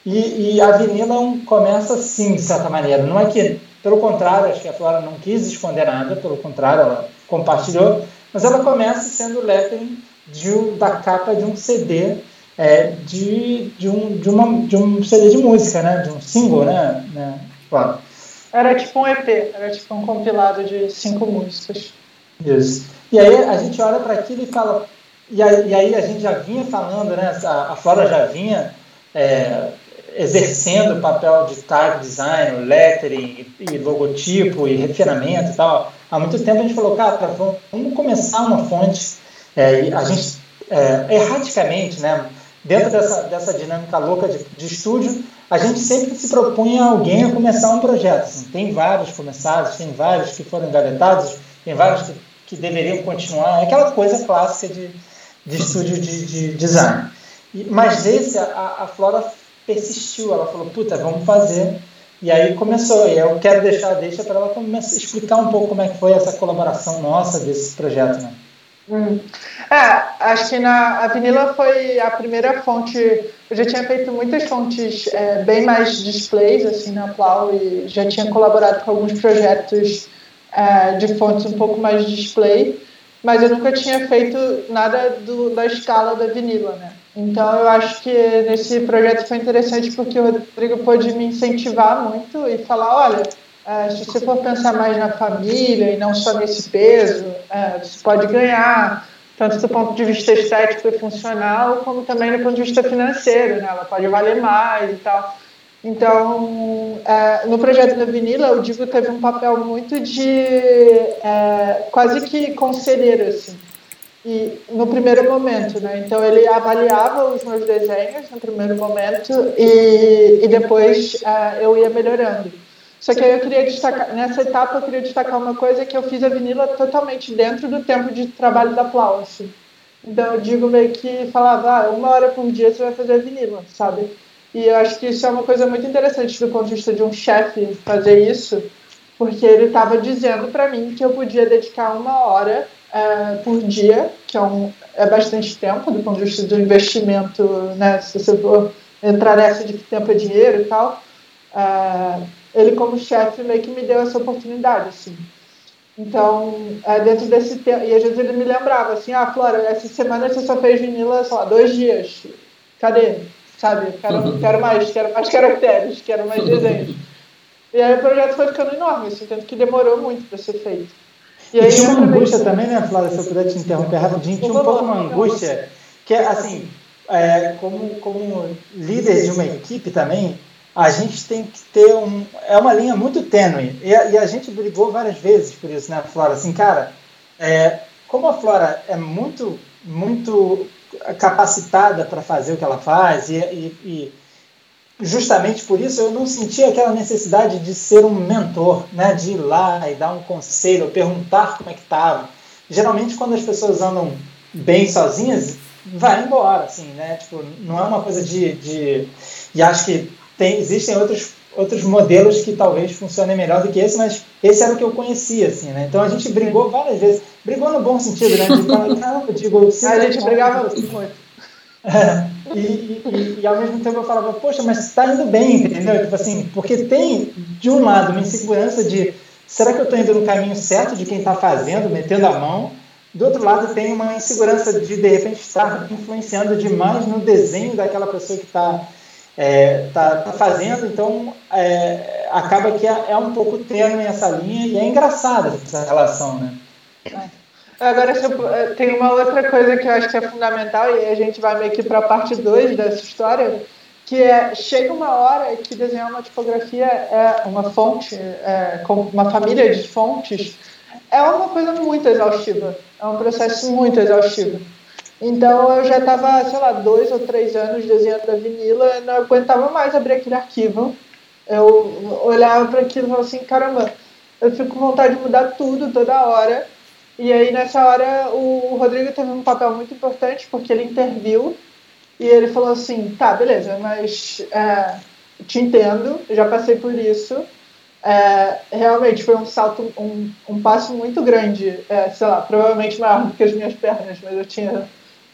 [SPEAKER 2] E, e a Vinila começa assim, de certa maneira. Não é que pelo contrário, acho que a Flora não quis esconder nada, pelo contrário, ela compartilhou, mas ela começa sendo lettering de, da capa de um CD, é, de, de, um, de, uma, de um CD de música, né? de um single, né, né Flora?
[SPEAKER 3] Era tipo um EP, era tipo um compilado de cinco músicas.
[SPEAKER 2] Isso. E aí a gente olha para aquilo e fala. E aí, e aí, a gente já vinha falando, né? A, a Flora já vinha é, exercendo o papel de type design, lettering e logotipo e refinamento e tal, há muito tempo a gente falou, cara, vamos começar uma fonte. É, a gente, é, erraticamente, né, dentro dessa, dessa dinâmica louca de, de estúdio, a gente sempre se propunha alguém a começar um projeto. Assim, tem vários começados, tem vários que foram engavetados, tem vários que, que deveriam continuar. É aquela coisa clássica de, de estúdio de, de design. Mas esse, a, a Flora persistiu, ela falou, puta, vamos fazer. E aí começou, e eu quero deixar deixa para ela começar, explicar um pouco como é que foi essa colaboração nossa desse projeto, né?
[SPEAKER 3] Hum. É, acho que na a Vinila foi a primeira fonte. Eu já tinha feito muitas fontes é, bem mais displays assim na Plau e já tinha colaborado com alguns projetos é, de fontes um pouco mais display, mas eu nunca tinha feito nada do, da escala da Vinila, né? Então eu acho que nesse projeto foi interessante porque o Rodrigo pôde me incentivar muito e falar, olha, é, se você for pensar mais na família e não só nesse peso, é, você pode ganhar tanto do ponto de vista estético e funcional, como também do ponto de vista financeiro, né? Ela pode valer mais e tal. Então, é, no projeto da Vinila, o Digo teve um papel muito de quase que conselheiro, assim e no primeiro momento, né? Então ele avaliava os meus desenhos no primeiro momento e, e depois uh, eu ia melhorando. Só que eu queria destacar, nessa etapa eu queria destacar uma coisa que eu fiz a vinila totalmente dentro do tempo de trabalho da Plau, assim. Então eu digo meio que falava, ah, uma hora por dia você vai fazer a vinila, sabe? E eu acho que isso é uma coisa muito interessante do ponto de vista de um chefe fazer isso, porque ele estava dizendo para mim que eu podia dedicar uma hora é, por dia, que é, um, é bastante tempo do ponto de vista do investimento, né? Se você for entrar nessa de que tempo é dinheiro e tal, é, ele como chefe meio que me deu essa oportunidade, assim. Então, é, dentro desse tempo, e às vezes ele me lembrava assim, ah, Flora, essa semana você só fez vinila, sei lá, dois dias, cadê? Sabe, quero, uhum. quero mais, quero mais caracteres, quero mais desenhos. E aí o projeto foi ficando enorme, assim, tanto que demorou muito para ser feito.
[SPEAKER 2] E, aí, tinha uma angústia também, né, Flávia, se eu puder te interromper rapidinho, tinha um pouco uma angústia, que é assim, é, como, como líder de uma equipe também, a gente tem que ter um. É uma linha muito tênue. E a, e a gente brigou várias vezes por isso, né, Flora? Assim, cara, é, como a Flora é muito, muito capacitada para fazer o que ela faz e, e, e justamente por isso eu não sentia aquela necessidade de ser um mentor, né, de ir lá e dar um conselho, perguntar como é que estava. Geralmente quando as pessoas andam bem sozinhas, vai embora, assim, né? Tipo, não é uma coisa de, de... e acho que tem, existem outros outros modelos que talvez funcionem melhor do que esse, mas esse era o que eu conhecia, assim, né? Então a gente brigou várias vezes, brigou no bom sentido, né? De falar, caramba, digo,
[SPEAKER 3] a gente brigava muito.
[SPEAKER 2] É, e, e, e, ao mesmo tempo eu falava, poxa, mas está indo bem, entendeu? Tipo assim, porque tem, de um lado, uma insegurança de será que eu estou indo no caminho certo de quem está fazendo, metendo a mão? Do outro lado, tem uma insegurança de, de repente, estar influenciando demais no desenho daquela pessoa que está é, tá, tá, fazendo, então é, acaba que é, é, um pouco tênue essa linha e é engraçada essa relação, né?
[SPEAKER 3] Agora, eu, tem uma outra coisa que eu acho que é fundamental, e a gente vai meio que para a parte 2 dessa história, que é, chega uma hora que desenhar uma tipografia é uma fonte, é, com uma família de fontes, é uma coisa muito exaustiva, é um processo muito exaustivo. Então eu já estava, sei lá, dois ou três anos desenhando a vinila, não aguentava mais abrir aquele arquivo. Eu olhava para aquilo e falava assim, caramba, eu fico com vontade de mudar tudo toda hora e aí, nessa hora, o Rodrigo teve um papel muito importante, porque ele interviu e ele falou assim: tá, beleza, mas é, te entendo, já passei por isso. É, realmente foi um salto, um, um passo muito grande, é, sei lá, provavelmente maior do que as minhas pernas, mas eu tinha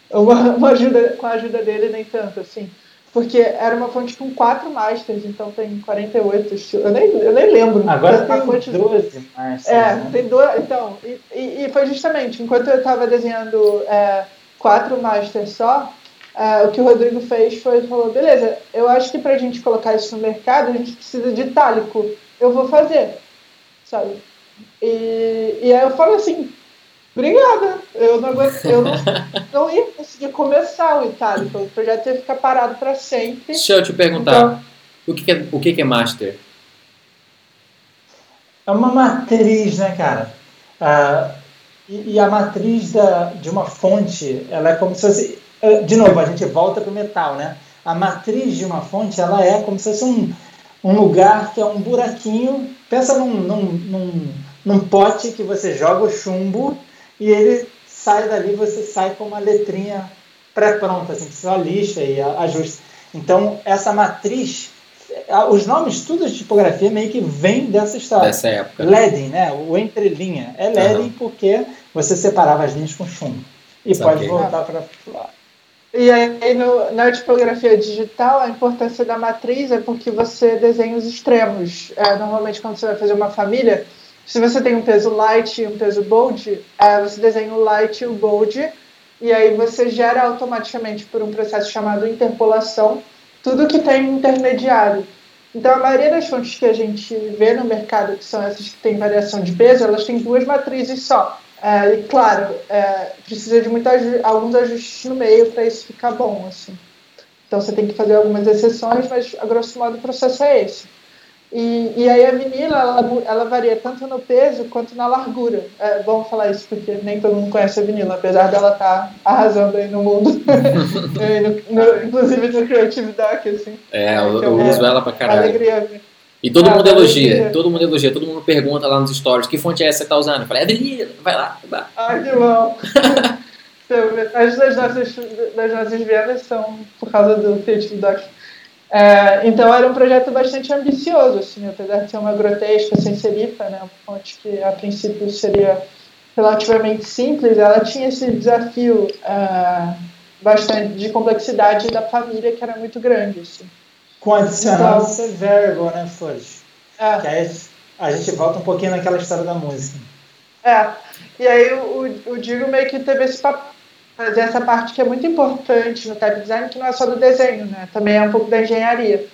[SPEAKER 3] uma, uma ajuda, com a ajuda dele, nem tanto, assim porque era uma fonte com quatro masters, então tem 48 estilos. Eu nem, eu nem lembro.
[SPEAKER 2] Agora tem fonte 12
[SPEAKER 3] masters. É, né? tem dois. Então, e, e, foi justamente, enquanto eu estava desenhando é, quatro masters só, é, o que o Rodrigo fez foi, falou, beleza, eu acho que para a gente colocar isso no mercado, a gente precisa de itálico. Eu vou fazer, sabe? E, e aí eu falo assim, Obrigada. Eu não, eu não, não ia conseguir começar o Itálico. O projeto ia ficar parado para sempre.
[SPEAKER 1] Deixa eu te perguntar. Então, o, que é, o que é Master?
[SPEAKER 2] É uma matriz, né, cara? Ah, e, e, a matriz da, de uma fonte, ela é como se fosse. Eh, de novo, a gente volta para o metal, né? A matriz de uma fonte, ela é como se fosse um, um lugar que é um buraquinho. Pensa num, num, num, num pote que você joga o chumbo e ele sai dali, você sai com uma letrinha pré-pronta, assim, que você lixa e ajusta. Então, essa matriz, os nomes tudo de tipografia meio que vem dessa história.
[SPEAKER 1] Dessa época.
[SPEAKER 2] Leading, né? O entrelinha. É leading uhum. porque você separava as linhas com chumbo. E Sabe pode voltar para.
[SPEAKER 3] E aí, no, na tipografia digital, a importância da matriz é porque você desenha os extremos. É, normalmente, quando você vai fazer uma família, se você tem um peso light e um peso bold, é, você desenha o light e o bold, e aí você gera automaticamente, por um processo chamado interpolação, tudo que tem intermediário. Então, a maioria das fontes que a gente vê no mercado, que são essas que têm variação de peso, elas têm duas matrizes só. É, e, claro, é, precisa de muitos, alguns ajustes no meio para isso ficar bom. Assim. Então, você tem que fazer algumas exceções, mas, a grosso modo, o processo é esse. E, e aí a vinila, ela, ela, varia tanto no peso quanto na largura. É bom falar isso, porque nem todo mundo conhece a vinila, apesar dela estar tá arrasando aí no mundo. no, no, inclusive no Creative Doc, assim.
[SPEAKER 1] É, eu, eu é uso ela pra caralho.
[SPEAKER 3] Alegria.
[SPEAKER 1] E todo mundo elogia, alegria. todo mundo elogia, todo mundo pergunta lá nos stories, que fonte é essa que você tá usando? Eu falei, é vinila, vai lá, vai.
[SPEAKER 3] Ai, que bom. As das nossas, das nossas vendas são por causa do Creative Doc. É, então era um projeto bastante ambicioso, assim, apesar de ser uma grotesca sem serifa, né, uma fonte que a princípio seria relativamente simples, ela tinha esse desafio é, bastante de complexidade da família que era muito grande. Assim.
[SPEAKER 2] Com adicionado então, variable, né, Flores? É. Que aí a gente volta um pouquinho naquela história da música.
[SPEAKER 3] É, e aí o, o Digo meio que teve esse papel fazer essa parte que é muito importante no type design, que não é só do desenho, né? Também é um pouco da engenharia.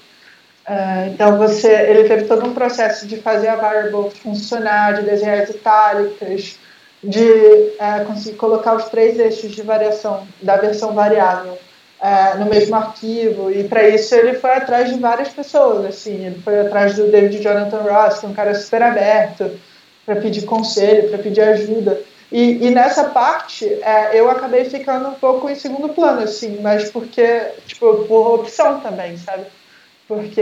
[SPEAKER 3] Uh, então você, ele teve todo um processo de fazer a variable funcionar, de desenhar as itálicas, de uh, conseguir colocar os três eixos de variação da versão variável uh, no mesmo arquivo. E para isso ele foi atrás de várias pessoas, assim, ele foi atrás do David Jonathan Ross, que é um cara super aberto para pedir conselho, para pedir ajuda. E, e nessa parte, é, eu acabei ficando um pouco em segundo plano, assim, mas porque, tipo, por opção também, sabe? Porque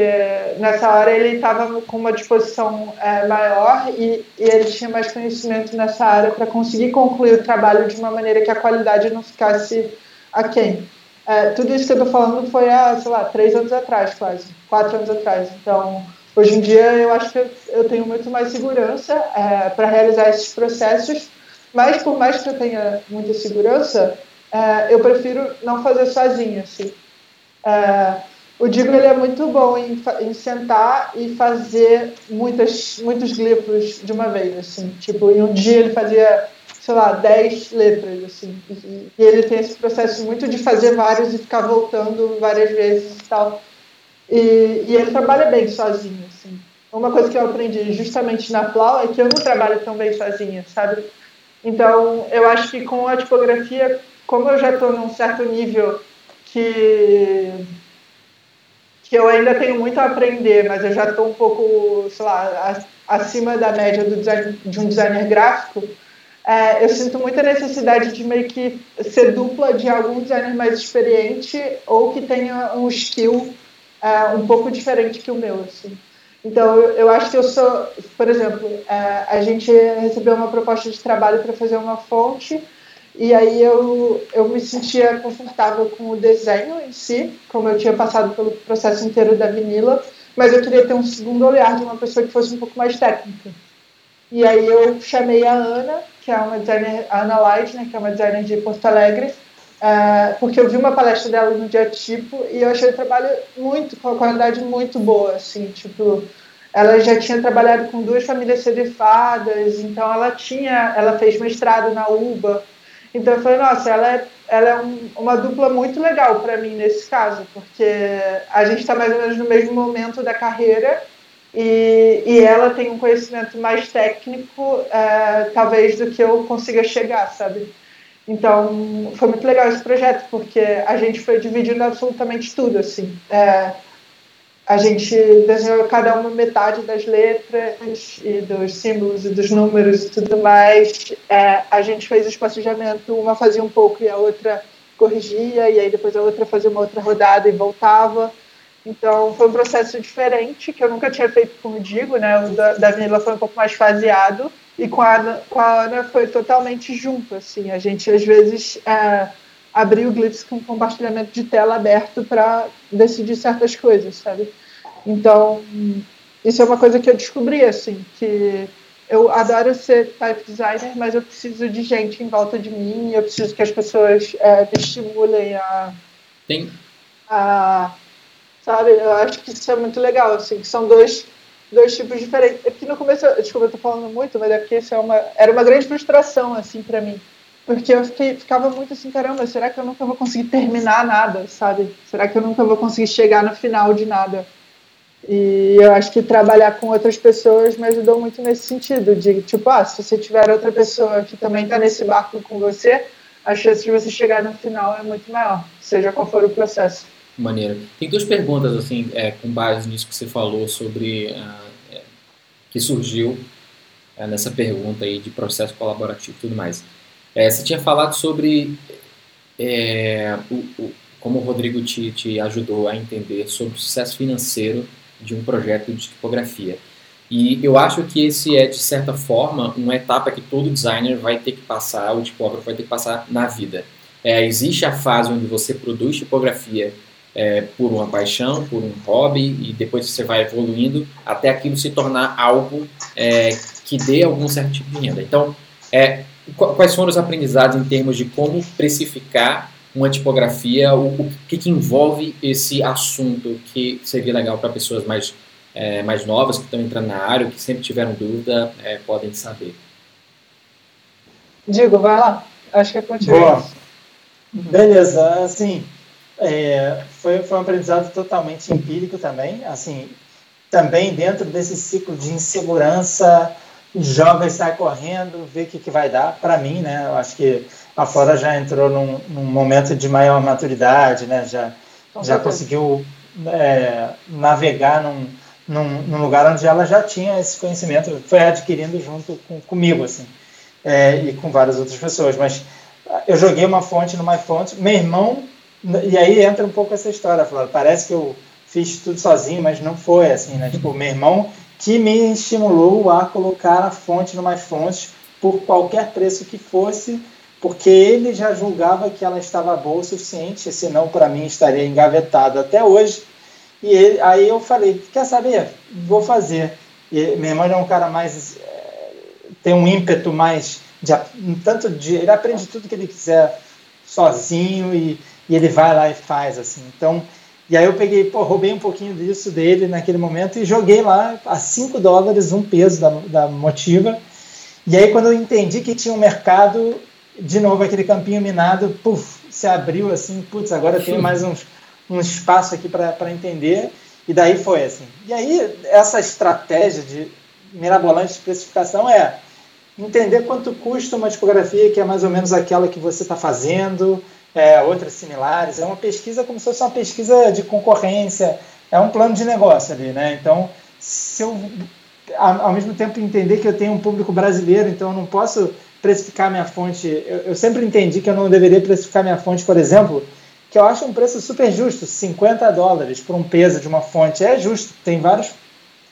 [SPEAKER 3] nessa hora ele estava com uma disposição é, maior e, e, ele tinha mais conhecimento nessa área para conseguir concluir o trabalho de uma maneira que a qualidade não ficasse aquém. É, tudo isso que eu estou falando foi há, sei lá, três anos atrás, quase, quatro anos atrás. Então, hoje em dia, eu acho que eu, tenho muito mais segurança é, para realizar esses processos mas por mais que eu tenha muita segurança, é, eu prefiro não fazer sozinha, assim. É, o Digo ele é muito bom em, em, sentar e fazer muitas, muitos glifos de uma vez, assim. Tipo, em um dia ele fazia, sei lá, 10 letras, assim. E, e ele tem esse processo muito de fazer vários e ficar voltando várias vezes e tal. E, e ele trabalha bem sozinho, assim. Uma coisa que eu aprendi justamente na Plau é que eu não trabalho tão bem sozinha, sabe? Então, eu acho que com a tipografia, como eu já estou num certo nível que, que eu ainda tenho muito a aprender, mas eu já estou um pouco, sei lá, acima da média do design, de um designer gráfico, é, eu sinto muita necessidade de meio que ser dupla de algum designer mais experiente ou que tenha um skill é, um pouco diferente que o meu, assim. Então, eu, acho que eu sou, por exemplo, é, a gente recebeu uma proposta de trabalho para fazer uma fonte e aí eu, eu me sentia confortável com o desenho em si, como eu tinha passado pelo processo inteiro da vinila, mas eu queria ter um segundo olhar de uma pessoa que fosse um pouco mais técnica. E aí eu chamei a Ana, que é uma designer, a Ana Light, né, que é uma designer de Porto Alegre, é, porque eu vi uma palestra dela no dia tipo e eu achei o trabalho muito, com uma qualidade muito boa, assim, tipo, ela já tinha trabalhado com duas famílias serifadas, então ela tinha, ela fez mestrado na UBA, então eu falei, nossa, ela é, ela é um, uma dupla muito legal para mim nesse caso, porque a gente está mais ou menos no mesmo momento da carreira e, e ela tem um conhecimento mais técnico, é, talvez, do que eu consiga chegar, sabe? Então, foi muito legal esse projeto, porque a gente foi dividindo absolutamente tudo, assim. É, a gente desenhou cada uma metade das letras e dos símbolos e dos números e tudo mais. É, a gente fez o espaçamento, uma fazia um pouco e a outra corrigia, e aí depois a outra fazia uma outra rodada e voltava. Então, foi um processo diferente, que eu nunca tinha feito com o Digo, né? O da, da Vanilla foi um pouco mais faseado, e com a, Ana, com a Ana foi totalmente junto, assim. A gente, às vezes, é, abriu o Glyphs com compartilhamento de tela aberto para decidir certas coisas, sabe? Então, isso é uma coisa que eu descobri, assim, que eu adoro ser type designer, mas eu preciso de gente em volta de mim, eu preciso que as pessoas é, me estimulem a, a. Sabe? Eu acho que isso é muito legal, assim, que são dois, dois tipos diferentes. É porque no começo, desculpa, eu tô falando muito, mas é porque isso é uma, era uma grande frustração, assim, para mim. Porque eu fiquei, ficava muito assim, caramba, será que eu nunca vou conseguir terminar nada, sabe? Será que eu nunca vou conseguir chegar no final de nada? E eu acho que trabalhar com outras pessoas me ajudou muito nesse sentido, de tipo, ah, se você tiver outra pessoa que também está nesse barco com você, a chance de você chegar no final é muito maior, seja qual for o processo.
[SPEAKER 1] Maneiro. Tem duas perguntas, assim, é, com base nisso que você falou sobre. Uh, é, que surgiu é, nessa pergunta aí de processo colaborativo e tudo mais. É, você tinha falado sobre. É, o, o, como o Rodrigo te, te ajudou a entender sobre o sucesso financeiro de um projeto de tipografia. E eu acho que esse é, de certa forma, uma etapa que todo designer vai ter que passar, o tipógrafo vai ter que passar na vida. É, existe a fase onde você produz tipografia é, por uma paixão, por um hobby, e depois você vai evoluindo até aquilo se tornar algo é, que dê algum certo tipo de renda. Então, é, quais foram os aprendizados em termos de como precificar uma tipografia, o, o que, que, envolve esse assunto que seria legal para pessoas mais, é, mais novas que estão entrando na área, que sempre tiveram dúvida, é, podem saber.
[SPEAKER 3] Digo, vai lá. Acho que é contigo.
[SPEAKER 2] Boa. Beleza, assim, é, foi, foi um aprendizado totalmente empírico também, assim, também dentro desse ciclo de insegurança, joga e sai correndo, vê o que, que vai dar, para mim, né, eu acho que a Flora já entrou num, num momento de maior maturidade, né? Já, já conseguiu é, navegar num, num, num, lugar onde ela já tinha esse conhecimento, foi adquirindo junto com, comigo, assim, é, e com várias outras pessoas. Mas eu joguei uma fonte no MyFont, meu irmão, e aí entra um pouco essa história, Flora. Parece que eu fiz tudo sozinho, mas não foi assim, né? Tipo, meu irmão que me estimulou a colocar a fonte no MyFont por qualquer preço que fosse porque ele já julgava que ela estava boa o suficiente, senão para mim estaria engavetado até hoje. E ele, aí eu falei, quer saber? Vou fazer. E meu irmão é um cara mais é, tem um ímpeto mais de, tanto de ele aprende tudo que ele quiser sozinho e, e ele vai lá e faz assim. Então e aí eu peguei, pô, roubei um pouquinho disso dele naquele momento e joguei lá a 5 dólares um peso da, da Motiva. E aí quando eu entendi que tinha um mercado, de novo aquele campinho minado, puf, se abriu assim, putz, agora tem mais uns, um espaço aqui para entender, e daí foi assim. E aí, essa estratégia de mirabolante especificação é entender quanto custa uma tipografia que é mais ou menos aquela que você está fazendo, é, outras similares. É uma pesquisa como se fosse uma pesquisa de concorrência, é um plano de negócio ali, né? Então, se eu, ao mesmo tempo, entender que eu tenho um público brasileiro, então eu não posso precificar minha fonte. Eu, eu, sempre entendi que eu não deveria precificar minha fonte, por exemplo, que eu acho um preço super justo, 50 dólares por um peso de uma fonte. É justo, tem vários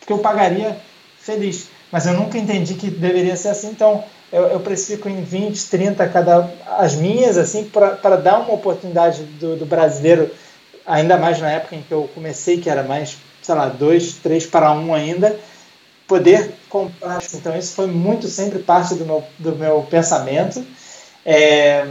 [SPEAKER 2] que eu pagaria feliz. Mas eu nunca entendi que deveria ser assim, então eu, eu precifico em 20, 30 cada as minhas, assim, para dar uma oportunidade do, do brasileiro, ainda mais na época em que eu comecei, que era mais, sei lá, 2, 3 para 1 ainda poder comprar. Então, isso foi muito sempre parte do meu, do meu pensamento. É,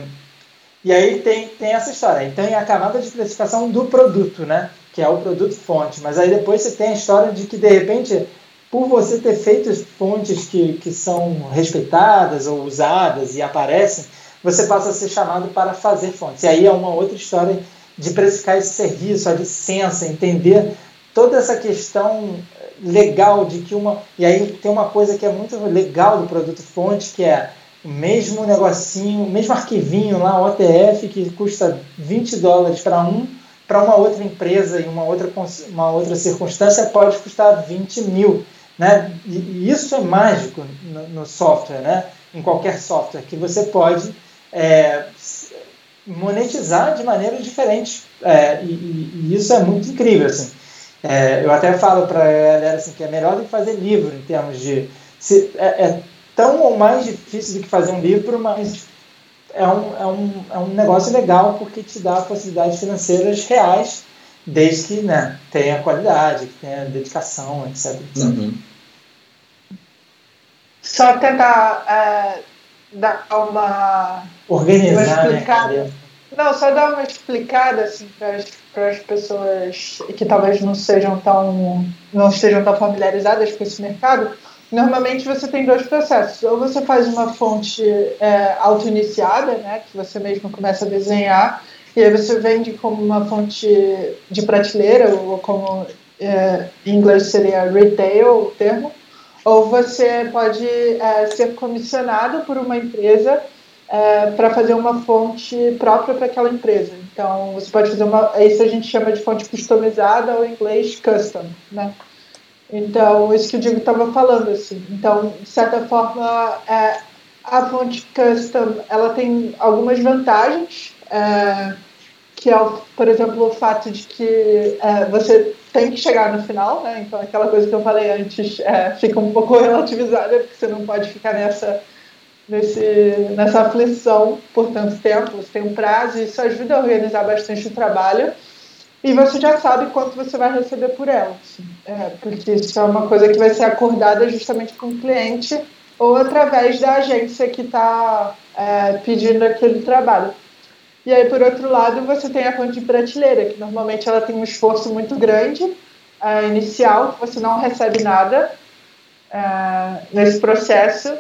[SPEAKER 2] e aí tem, tem essa história. Aí tem a camada de precificação do produto, né? Que é o produto fonte. Mas aí depois você tem a história de que, de repente, por você ter feito fontes que, que são respeitadas ou usadas e aparecem, você passa a ser chamado para fazer fontes. E aí é uma outra história de precificar esse serviço, a licença, entender toda essa questão legal de que uma. E aí tem uma coisa que é muito legal do produto fonte, que é o mesmo negocinho, o mesmo arquivinho lá, OTF, que custa 20 dólares para um, para uma outra empresa e uma outra, uma outra circunstância pode custar 20 mil. Né? E, isso é mágico no, no, software, né? em qualquer software, que você pode é, monetizar de maneira diferente. É, e, e, isso é muito incrível. Assim. É, eu até falo para a galera assim, que é melhor do que fazer livro em termos de. Se, é, é, tão ou mais difícil do que fazer um livro, mas é um, é um, é um negócio legal porque te dá possibilidades financeiras reais, desde que né, tenha qualidade, que tenha dedicação, etc. etc.
[SPEAKER 1] Uhum.
[SPEAKER 3] só tentar é, dar uma.
[SPEAKER 2] Organizar, uma né?
[SPEAKER 3] Não, só dar uma explicada assim, para as pessoas que talvez não sejam tão não estejam tão familiarizadas com esse mercado. Normalmente você tem dois processos. Ou você faz uma fonte é, auto-iniciada, né, que você mesmo começa a desenhar, e aí você vende como uma fonte de prateleira, ou como é, em inglês seria retail o termo, ou você pode é, ser comissionado por uma empresa é, para fazer uma fonte própria para aquela empresa. Então, você pode fazer uma. Isso a gente chama de fonte customizada ou em inglês custom, né? Então, isso que o Diego estava falando, assim. Então, de certa forma, é, a fonte custom, ela tem algumas vantagens, é, que é, por exemplo, o fato de que é, você tem que chegar no final, né? Então, aquela coisa que eu falei antes é, fica um pouco relativizada, porque você não pode ficar nessa nesse, nessa aflição por tanto tempo. Você tem um prazo e isso ajuda a organizar bastante o trabalho. E você já sabe quanto você vai receber por ela. Assim. É, porque isso é uma coisa que vai ser acordada justamente com o cliente ou através da agência que está é, pedindo aquele trabalho. E aí, por outro lado, você tem a fonte de prateleira, que normalmente ela tem um esforço muito grande é, inicial, você não recebe nada é, nesse processo,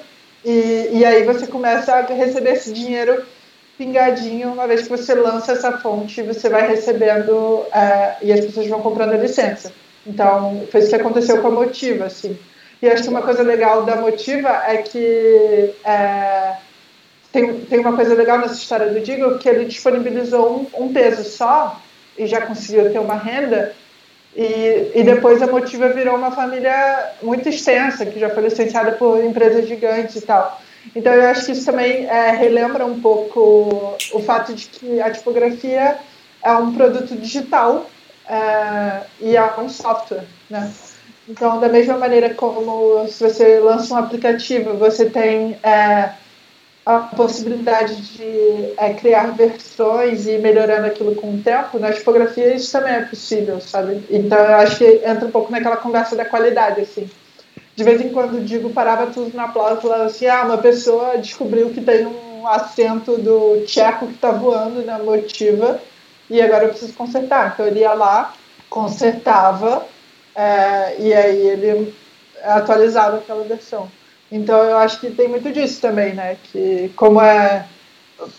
[SPEAKER 3] e, e aí você começa a receber esse dinheiro pingadinho, uma vez que você lança essa fonte, você vai recebendo é, e as pessoas vão comprando a licença. Então, foi isso que aconteceu com a Motiva, assim. E acho que uma coisa legal da Motiva é que é, tem, tem uma coisa legal nessa história do Digo, que ele disponibilizou um, um peso só e já conseguiu ter uma renda e, e depois a Motiva virou uma família muito extensa, que já foi licenciada por empresas gigantes e tal. Então eu acho que isso também é, relembra um pouco o fato de que a tipografia é um produto digital é, e é um software, né? Então, da mesma maneira como se você lança um aplicativo, você tem é, a possibilidade de é, criar versões e ir melhorando aquilo com o tempo, na tipografia isso também é possível, sabe? Então eu acho que entra um pouco naquela conversa da qualidade, assim. De vez em quando digo, parava tudo na falando assim, ah, uma pessoa descobriu que tem um acento do tcheco que está voando na motiva e agora eu preciso consertar. Então ele ia lá, consertava é, e aí ele atualizava aquela versão. Então eu acho que tem muito disso também, né? Que como é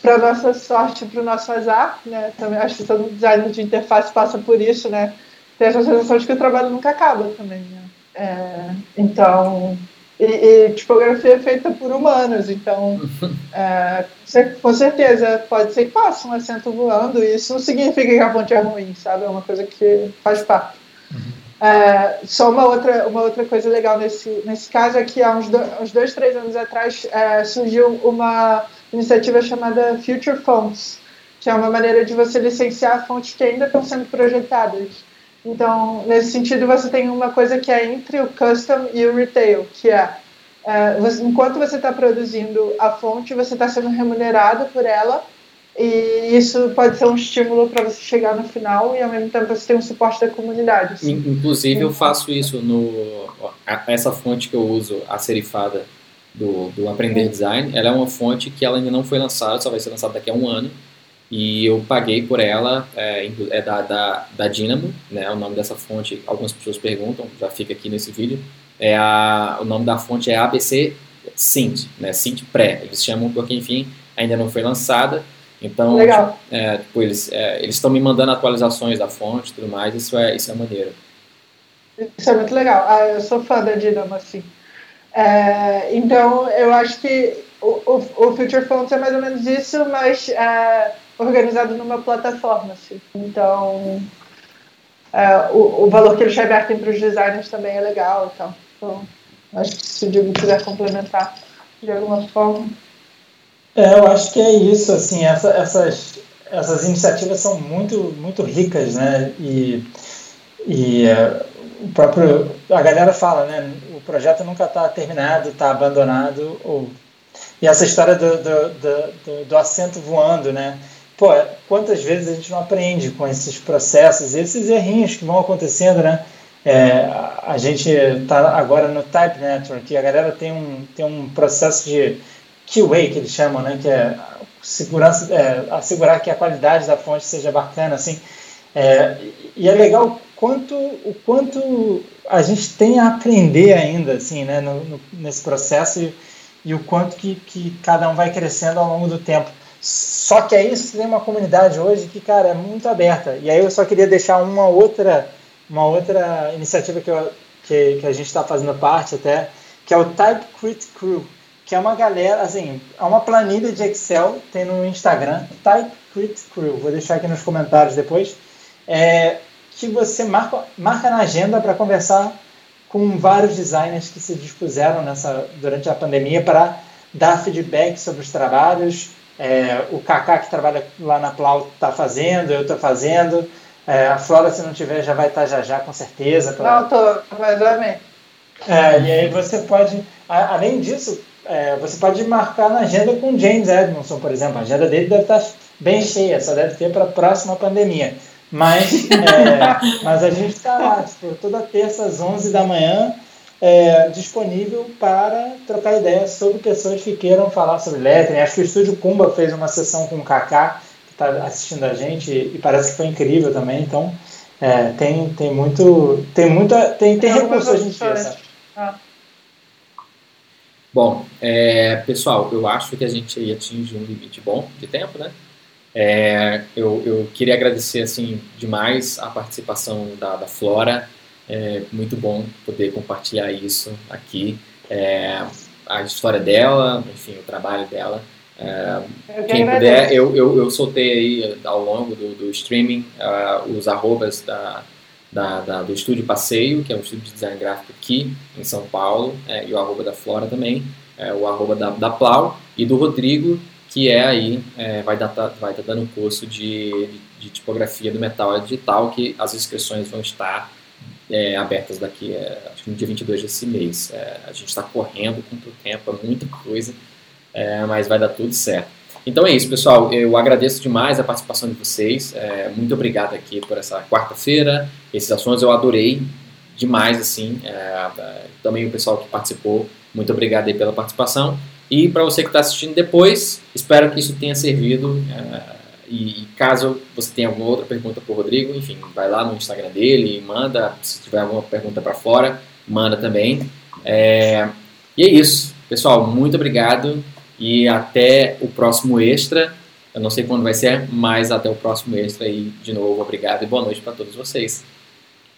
[SPEAKER 3] para nossa sorte, para o nosso azar, né? Também acho que todo designer de interface passa por isso, né? Tem essa sensação de que o trabalho nunca acaba também, né? É, então, e, e, tipografia é feita por humanos, então, é, com certeza, pode ser que passe um acento voando, e isso não significa que a fonte é ruim, sabe? É uma coisa que faz parte. É, só uma outra, uma outra coisa legal nesse, nesse caso é que há uns, do, uns dois, três anos atrás é, surgiu uma iniciativa chamada Future Fonts, que é uma maneira de você licenciar fontes que ainda estão sendo projetadas. Então, nesse sentido, você tem uma coisa que é entre o custom e o retail, que é, é você, enquanto você está produzindo a fonte, você está sendo remunerado por ela e isso pode ser um estímulo para você chegar no final e ao mesmo tempo você ter um suporte da comunidade. Assim.
[SPEAKER 1] Inclusive eu faço isso no essa fonte que eu uso, a serifada do, do Aprender Design, ela é uma fonte que ela ainda não foi lançada, só vai ser lançada daqui a um ano. E eu paguei por ela, é, é da, da, da Dynamo, né, o nome dessa fonte, algumas pessoas perguntam, já fica aqui nesse vídeo. É a, o nome da fonte é ABC Sint, né, Sint Pré, eles chamam porque, enfim, ainda não foi lançada então,
[SPEAKER 3] Legal.
[SPEAKER 1] É, tipo, eles é, estão me mandando atualizações da fonte e tudo mais, isso é, isso é maneiro.
[SPEAKER 3] Isso é muito legal. Ah, eu sou fã da Dinamo, assim. É, então, eu acho que o, o, o, Future Fonts é mais ou menos isso, mas é, organizado numa plataforma. Assim. Então, é, o, o valor que eles revertem para os designers também é legal. Então, então acho que se o Diego quiser complementar de alguma forma.
[SPEAKER 2] É, eu acho que é isso, assim, essa, essas, essas iniciativas são muito, muito ricas, né, e, e é, o próprio, a galera fala, né, o projeto nunca está terminado, está abandonado, ou, e essa história do, do, do, do, assento voando, né, pô, quantas vezes a gente não aprende com esses processos, esses errinhos que vão acontecendo, né, É, a gente está agora no Type Network e a galera tem um, tem um processo de QA que eles chamam, né, que é segurança, é, assegurar que a qualidade da fonte seja bacana, assim. É, e é legal quanto, o quanto a gente tem a aprender ainda, assim, né, no, no, nesse processo e, e, o quanto que, que cada um vai crescendo ao longo do tempo. Só que é isso, tem uma comunidade hoje que, cara, é muito aberta. E aí eu só queria deixar uma outra, uma outra iniciativa que, eu, que, que a gente está fazendo parte até, que é o TypeCrit Crew que é uma galera, assim, é uma planilha de Excel, tem no Instagram, TypeCrit Crew, vou deixar aqui nos comentários depois, é, que você marca, marca na agenda para conversar com vários designers que se dispuseram nessa, durante a pandemia para dar feedback sobre os trabalhos. É, o Kaká, que trabalha lá na Plau, está fazendo, eu estou fazendo. É, a Flora, se não tiver, já vai estar tá já já, com certeza.
[SPEAKER 3] Pra... Não, estou, mas amém.
[SPEAKER 2] É, e aí você pode, além disso, é, você pode marcar na agenda com James Edmondson, por exemplo. A agenda dele deve estar bem cheia, só deve ter para a próxima pandemia. Mas, é, mas a gente está lá, tipo, toda terça às 11 da manhã, é, disponível para trocar ideias sobre pessoas que queiram falar sobre lettering. Acho que o Estúdio Kumba fez uma sessão com o Kaká, que está assistindo a gente, e parece que foi incrível também. Então, é, tem, tem muito. Tem muita. Tem, tem recurso hoje em dia, sabe? Ah.
[SPEAKER 1] Bom, é, pessoal, eu acho que a gente atinge um limite bom de tempo, né? É, eu, eu, queria agradecer assim demais a participação da, da Flora. É muito bom poder compartilhar isso aqui, é, a história dela, enfim, o trabalho dela. É, quem puder, eu, eu, eu, soltei aí ao longo do, do streaming uh, os arrobas da, da, da, do Estúdio Passeio, que é um estúdio de design gráfico aqui em São Paulo, é, e o arroba da Flora também, é, o arroba da, da Plau, e do Rodrigo, que é aí, é, vai estar tá, vai tá dando um curso de, de, de, tipografia do metal digital, que as inscrições vão estar é, abertas daqui, é, acho que no dia 22 desse mês. É, a gente está correndo contra o tempo, é muita coisa, mas vai dar tudo certo. Então é isso, pessoal. Eu agradeço demais a participação de vocês. É, muito obrigado aqui por essa quarta-feira. Esses assuntos eu adorei demais, assim. É, também o pessoal que participou. Muito obrigado aí pela participação. E para você que está assistindo depois, espero que isso tenha servido. É, e caso você tenha alguma outra pergunta para o Rodrigo, enfim, vai lá no Instagram dele e manda. Se tiver alguma pergunta para fora, manda também. É, e é isso. Pessoal, muito obrigado e até o próximo extra. Eu não sei quando vai ser, mas até o próximo extra e de novo obrigado e boa noite para todos vocês.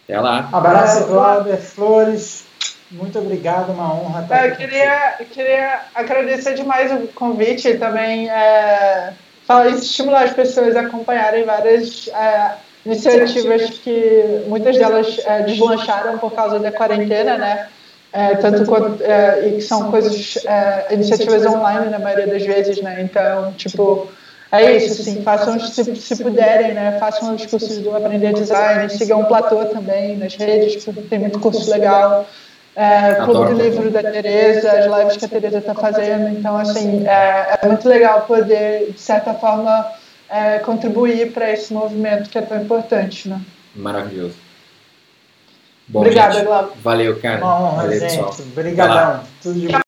[SPEAKER 1] Até lá.
[SPEAKER 2] Abraço, Cláudio Flores. Muito obrigado, uma honra estar
[SPEAKER 3] é, Eu queria, queria agradecer demais o convite e também é, falar, estimular as pessoas a acompanharem várias é, iniciativas que muitas delas é, deslancharam por causa da quarentena, né? É, tanto quanto é, e que são coisas é, iniciativas online na maioria das vezes, né? Então, tipo, é isso, assim, façam se, se puderem, né? Façam os cursos do Aprender Design, sigam o Platô também nas redes, porque tem muito curso legal. É, Clube do Livro da Tereza, as lives que a Tereza está fazendo. Então, assim, é, é, muito legal poder, de certa forma, é, contribuir para esse movimento que é tão importante, né?
[SPEAKER 1] Maravilhoso.
[SPEAKER 3] Bom, Obrigada, Glauco.
[SPEAKER 1] Valeu, cara.
[SPEAKER 2] Bom, Valeu, gente. Obrigadão. Tudo de bom.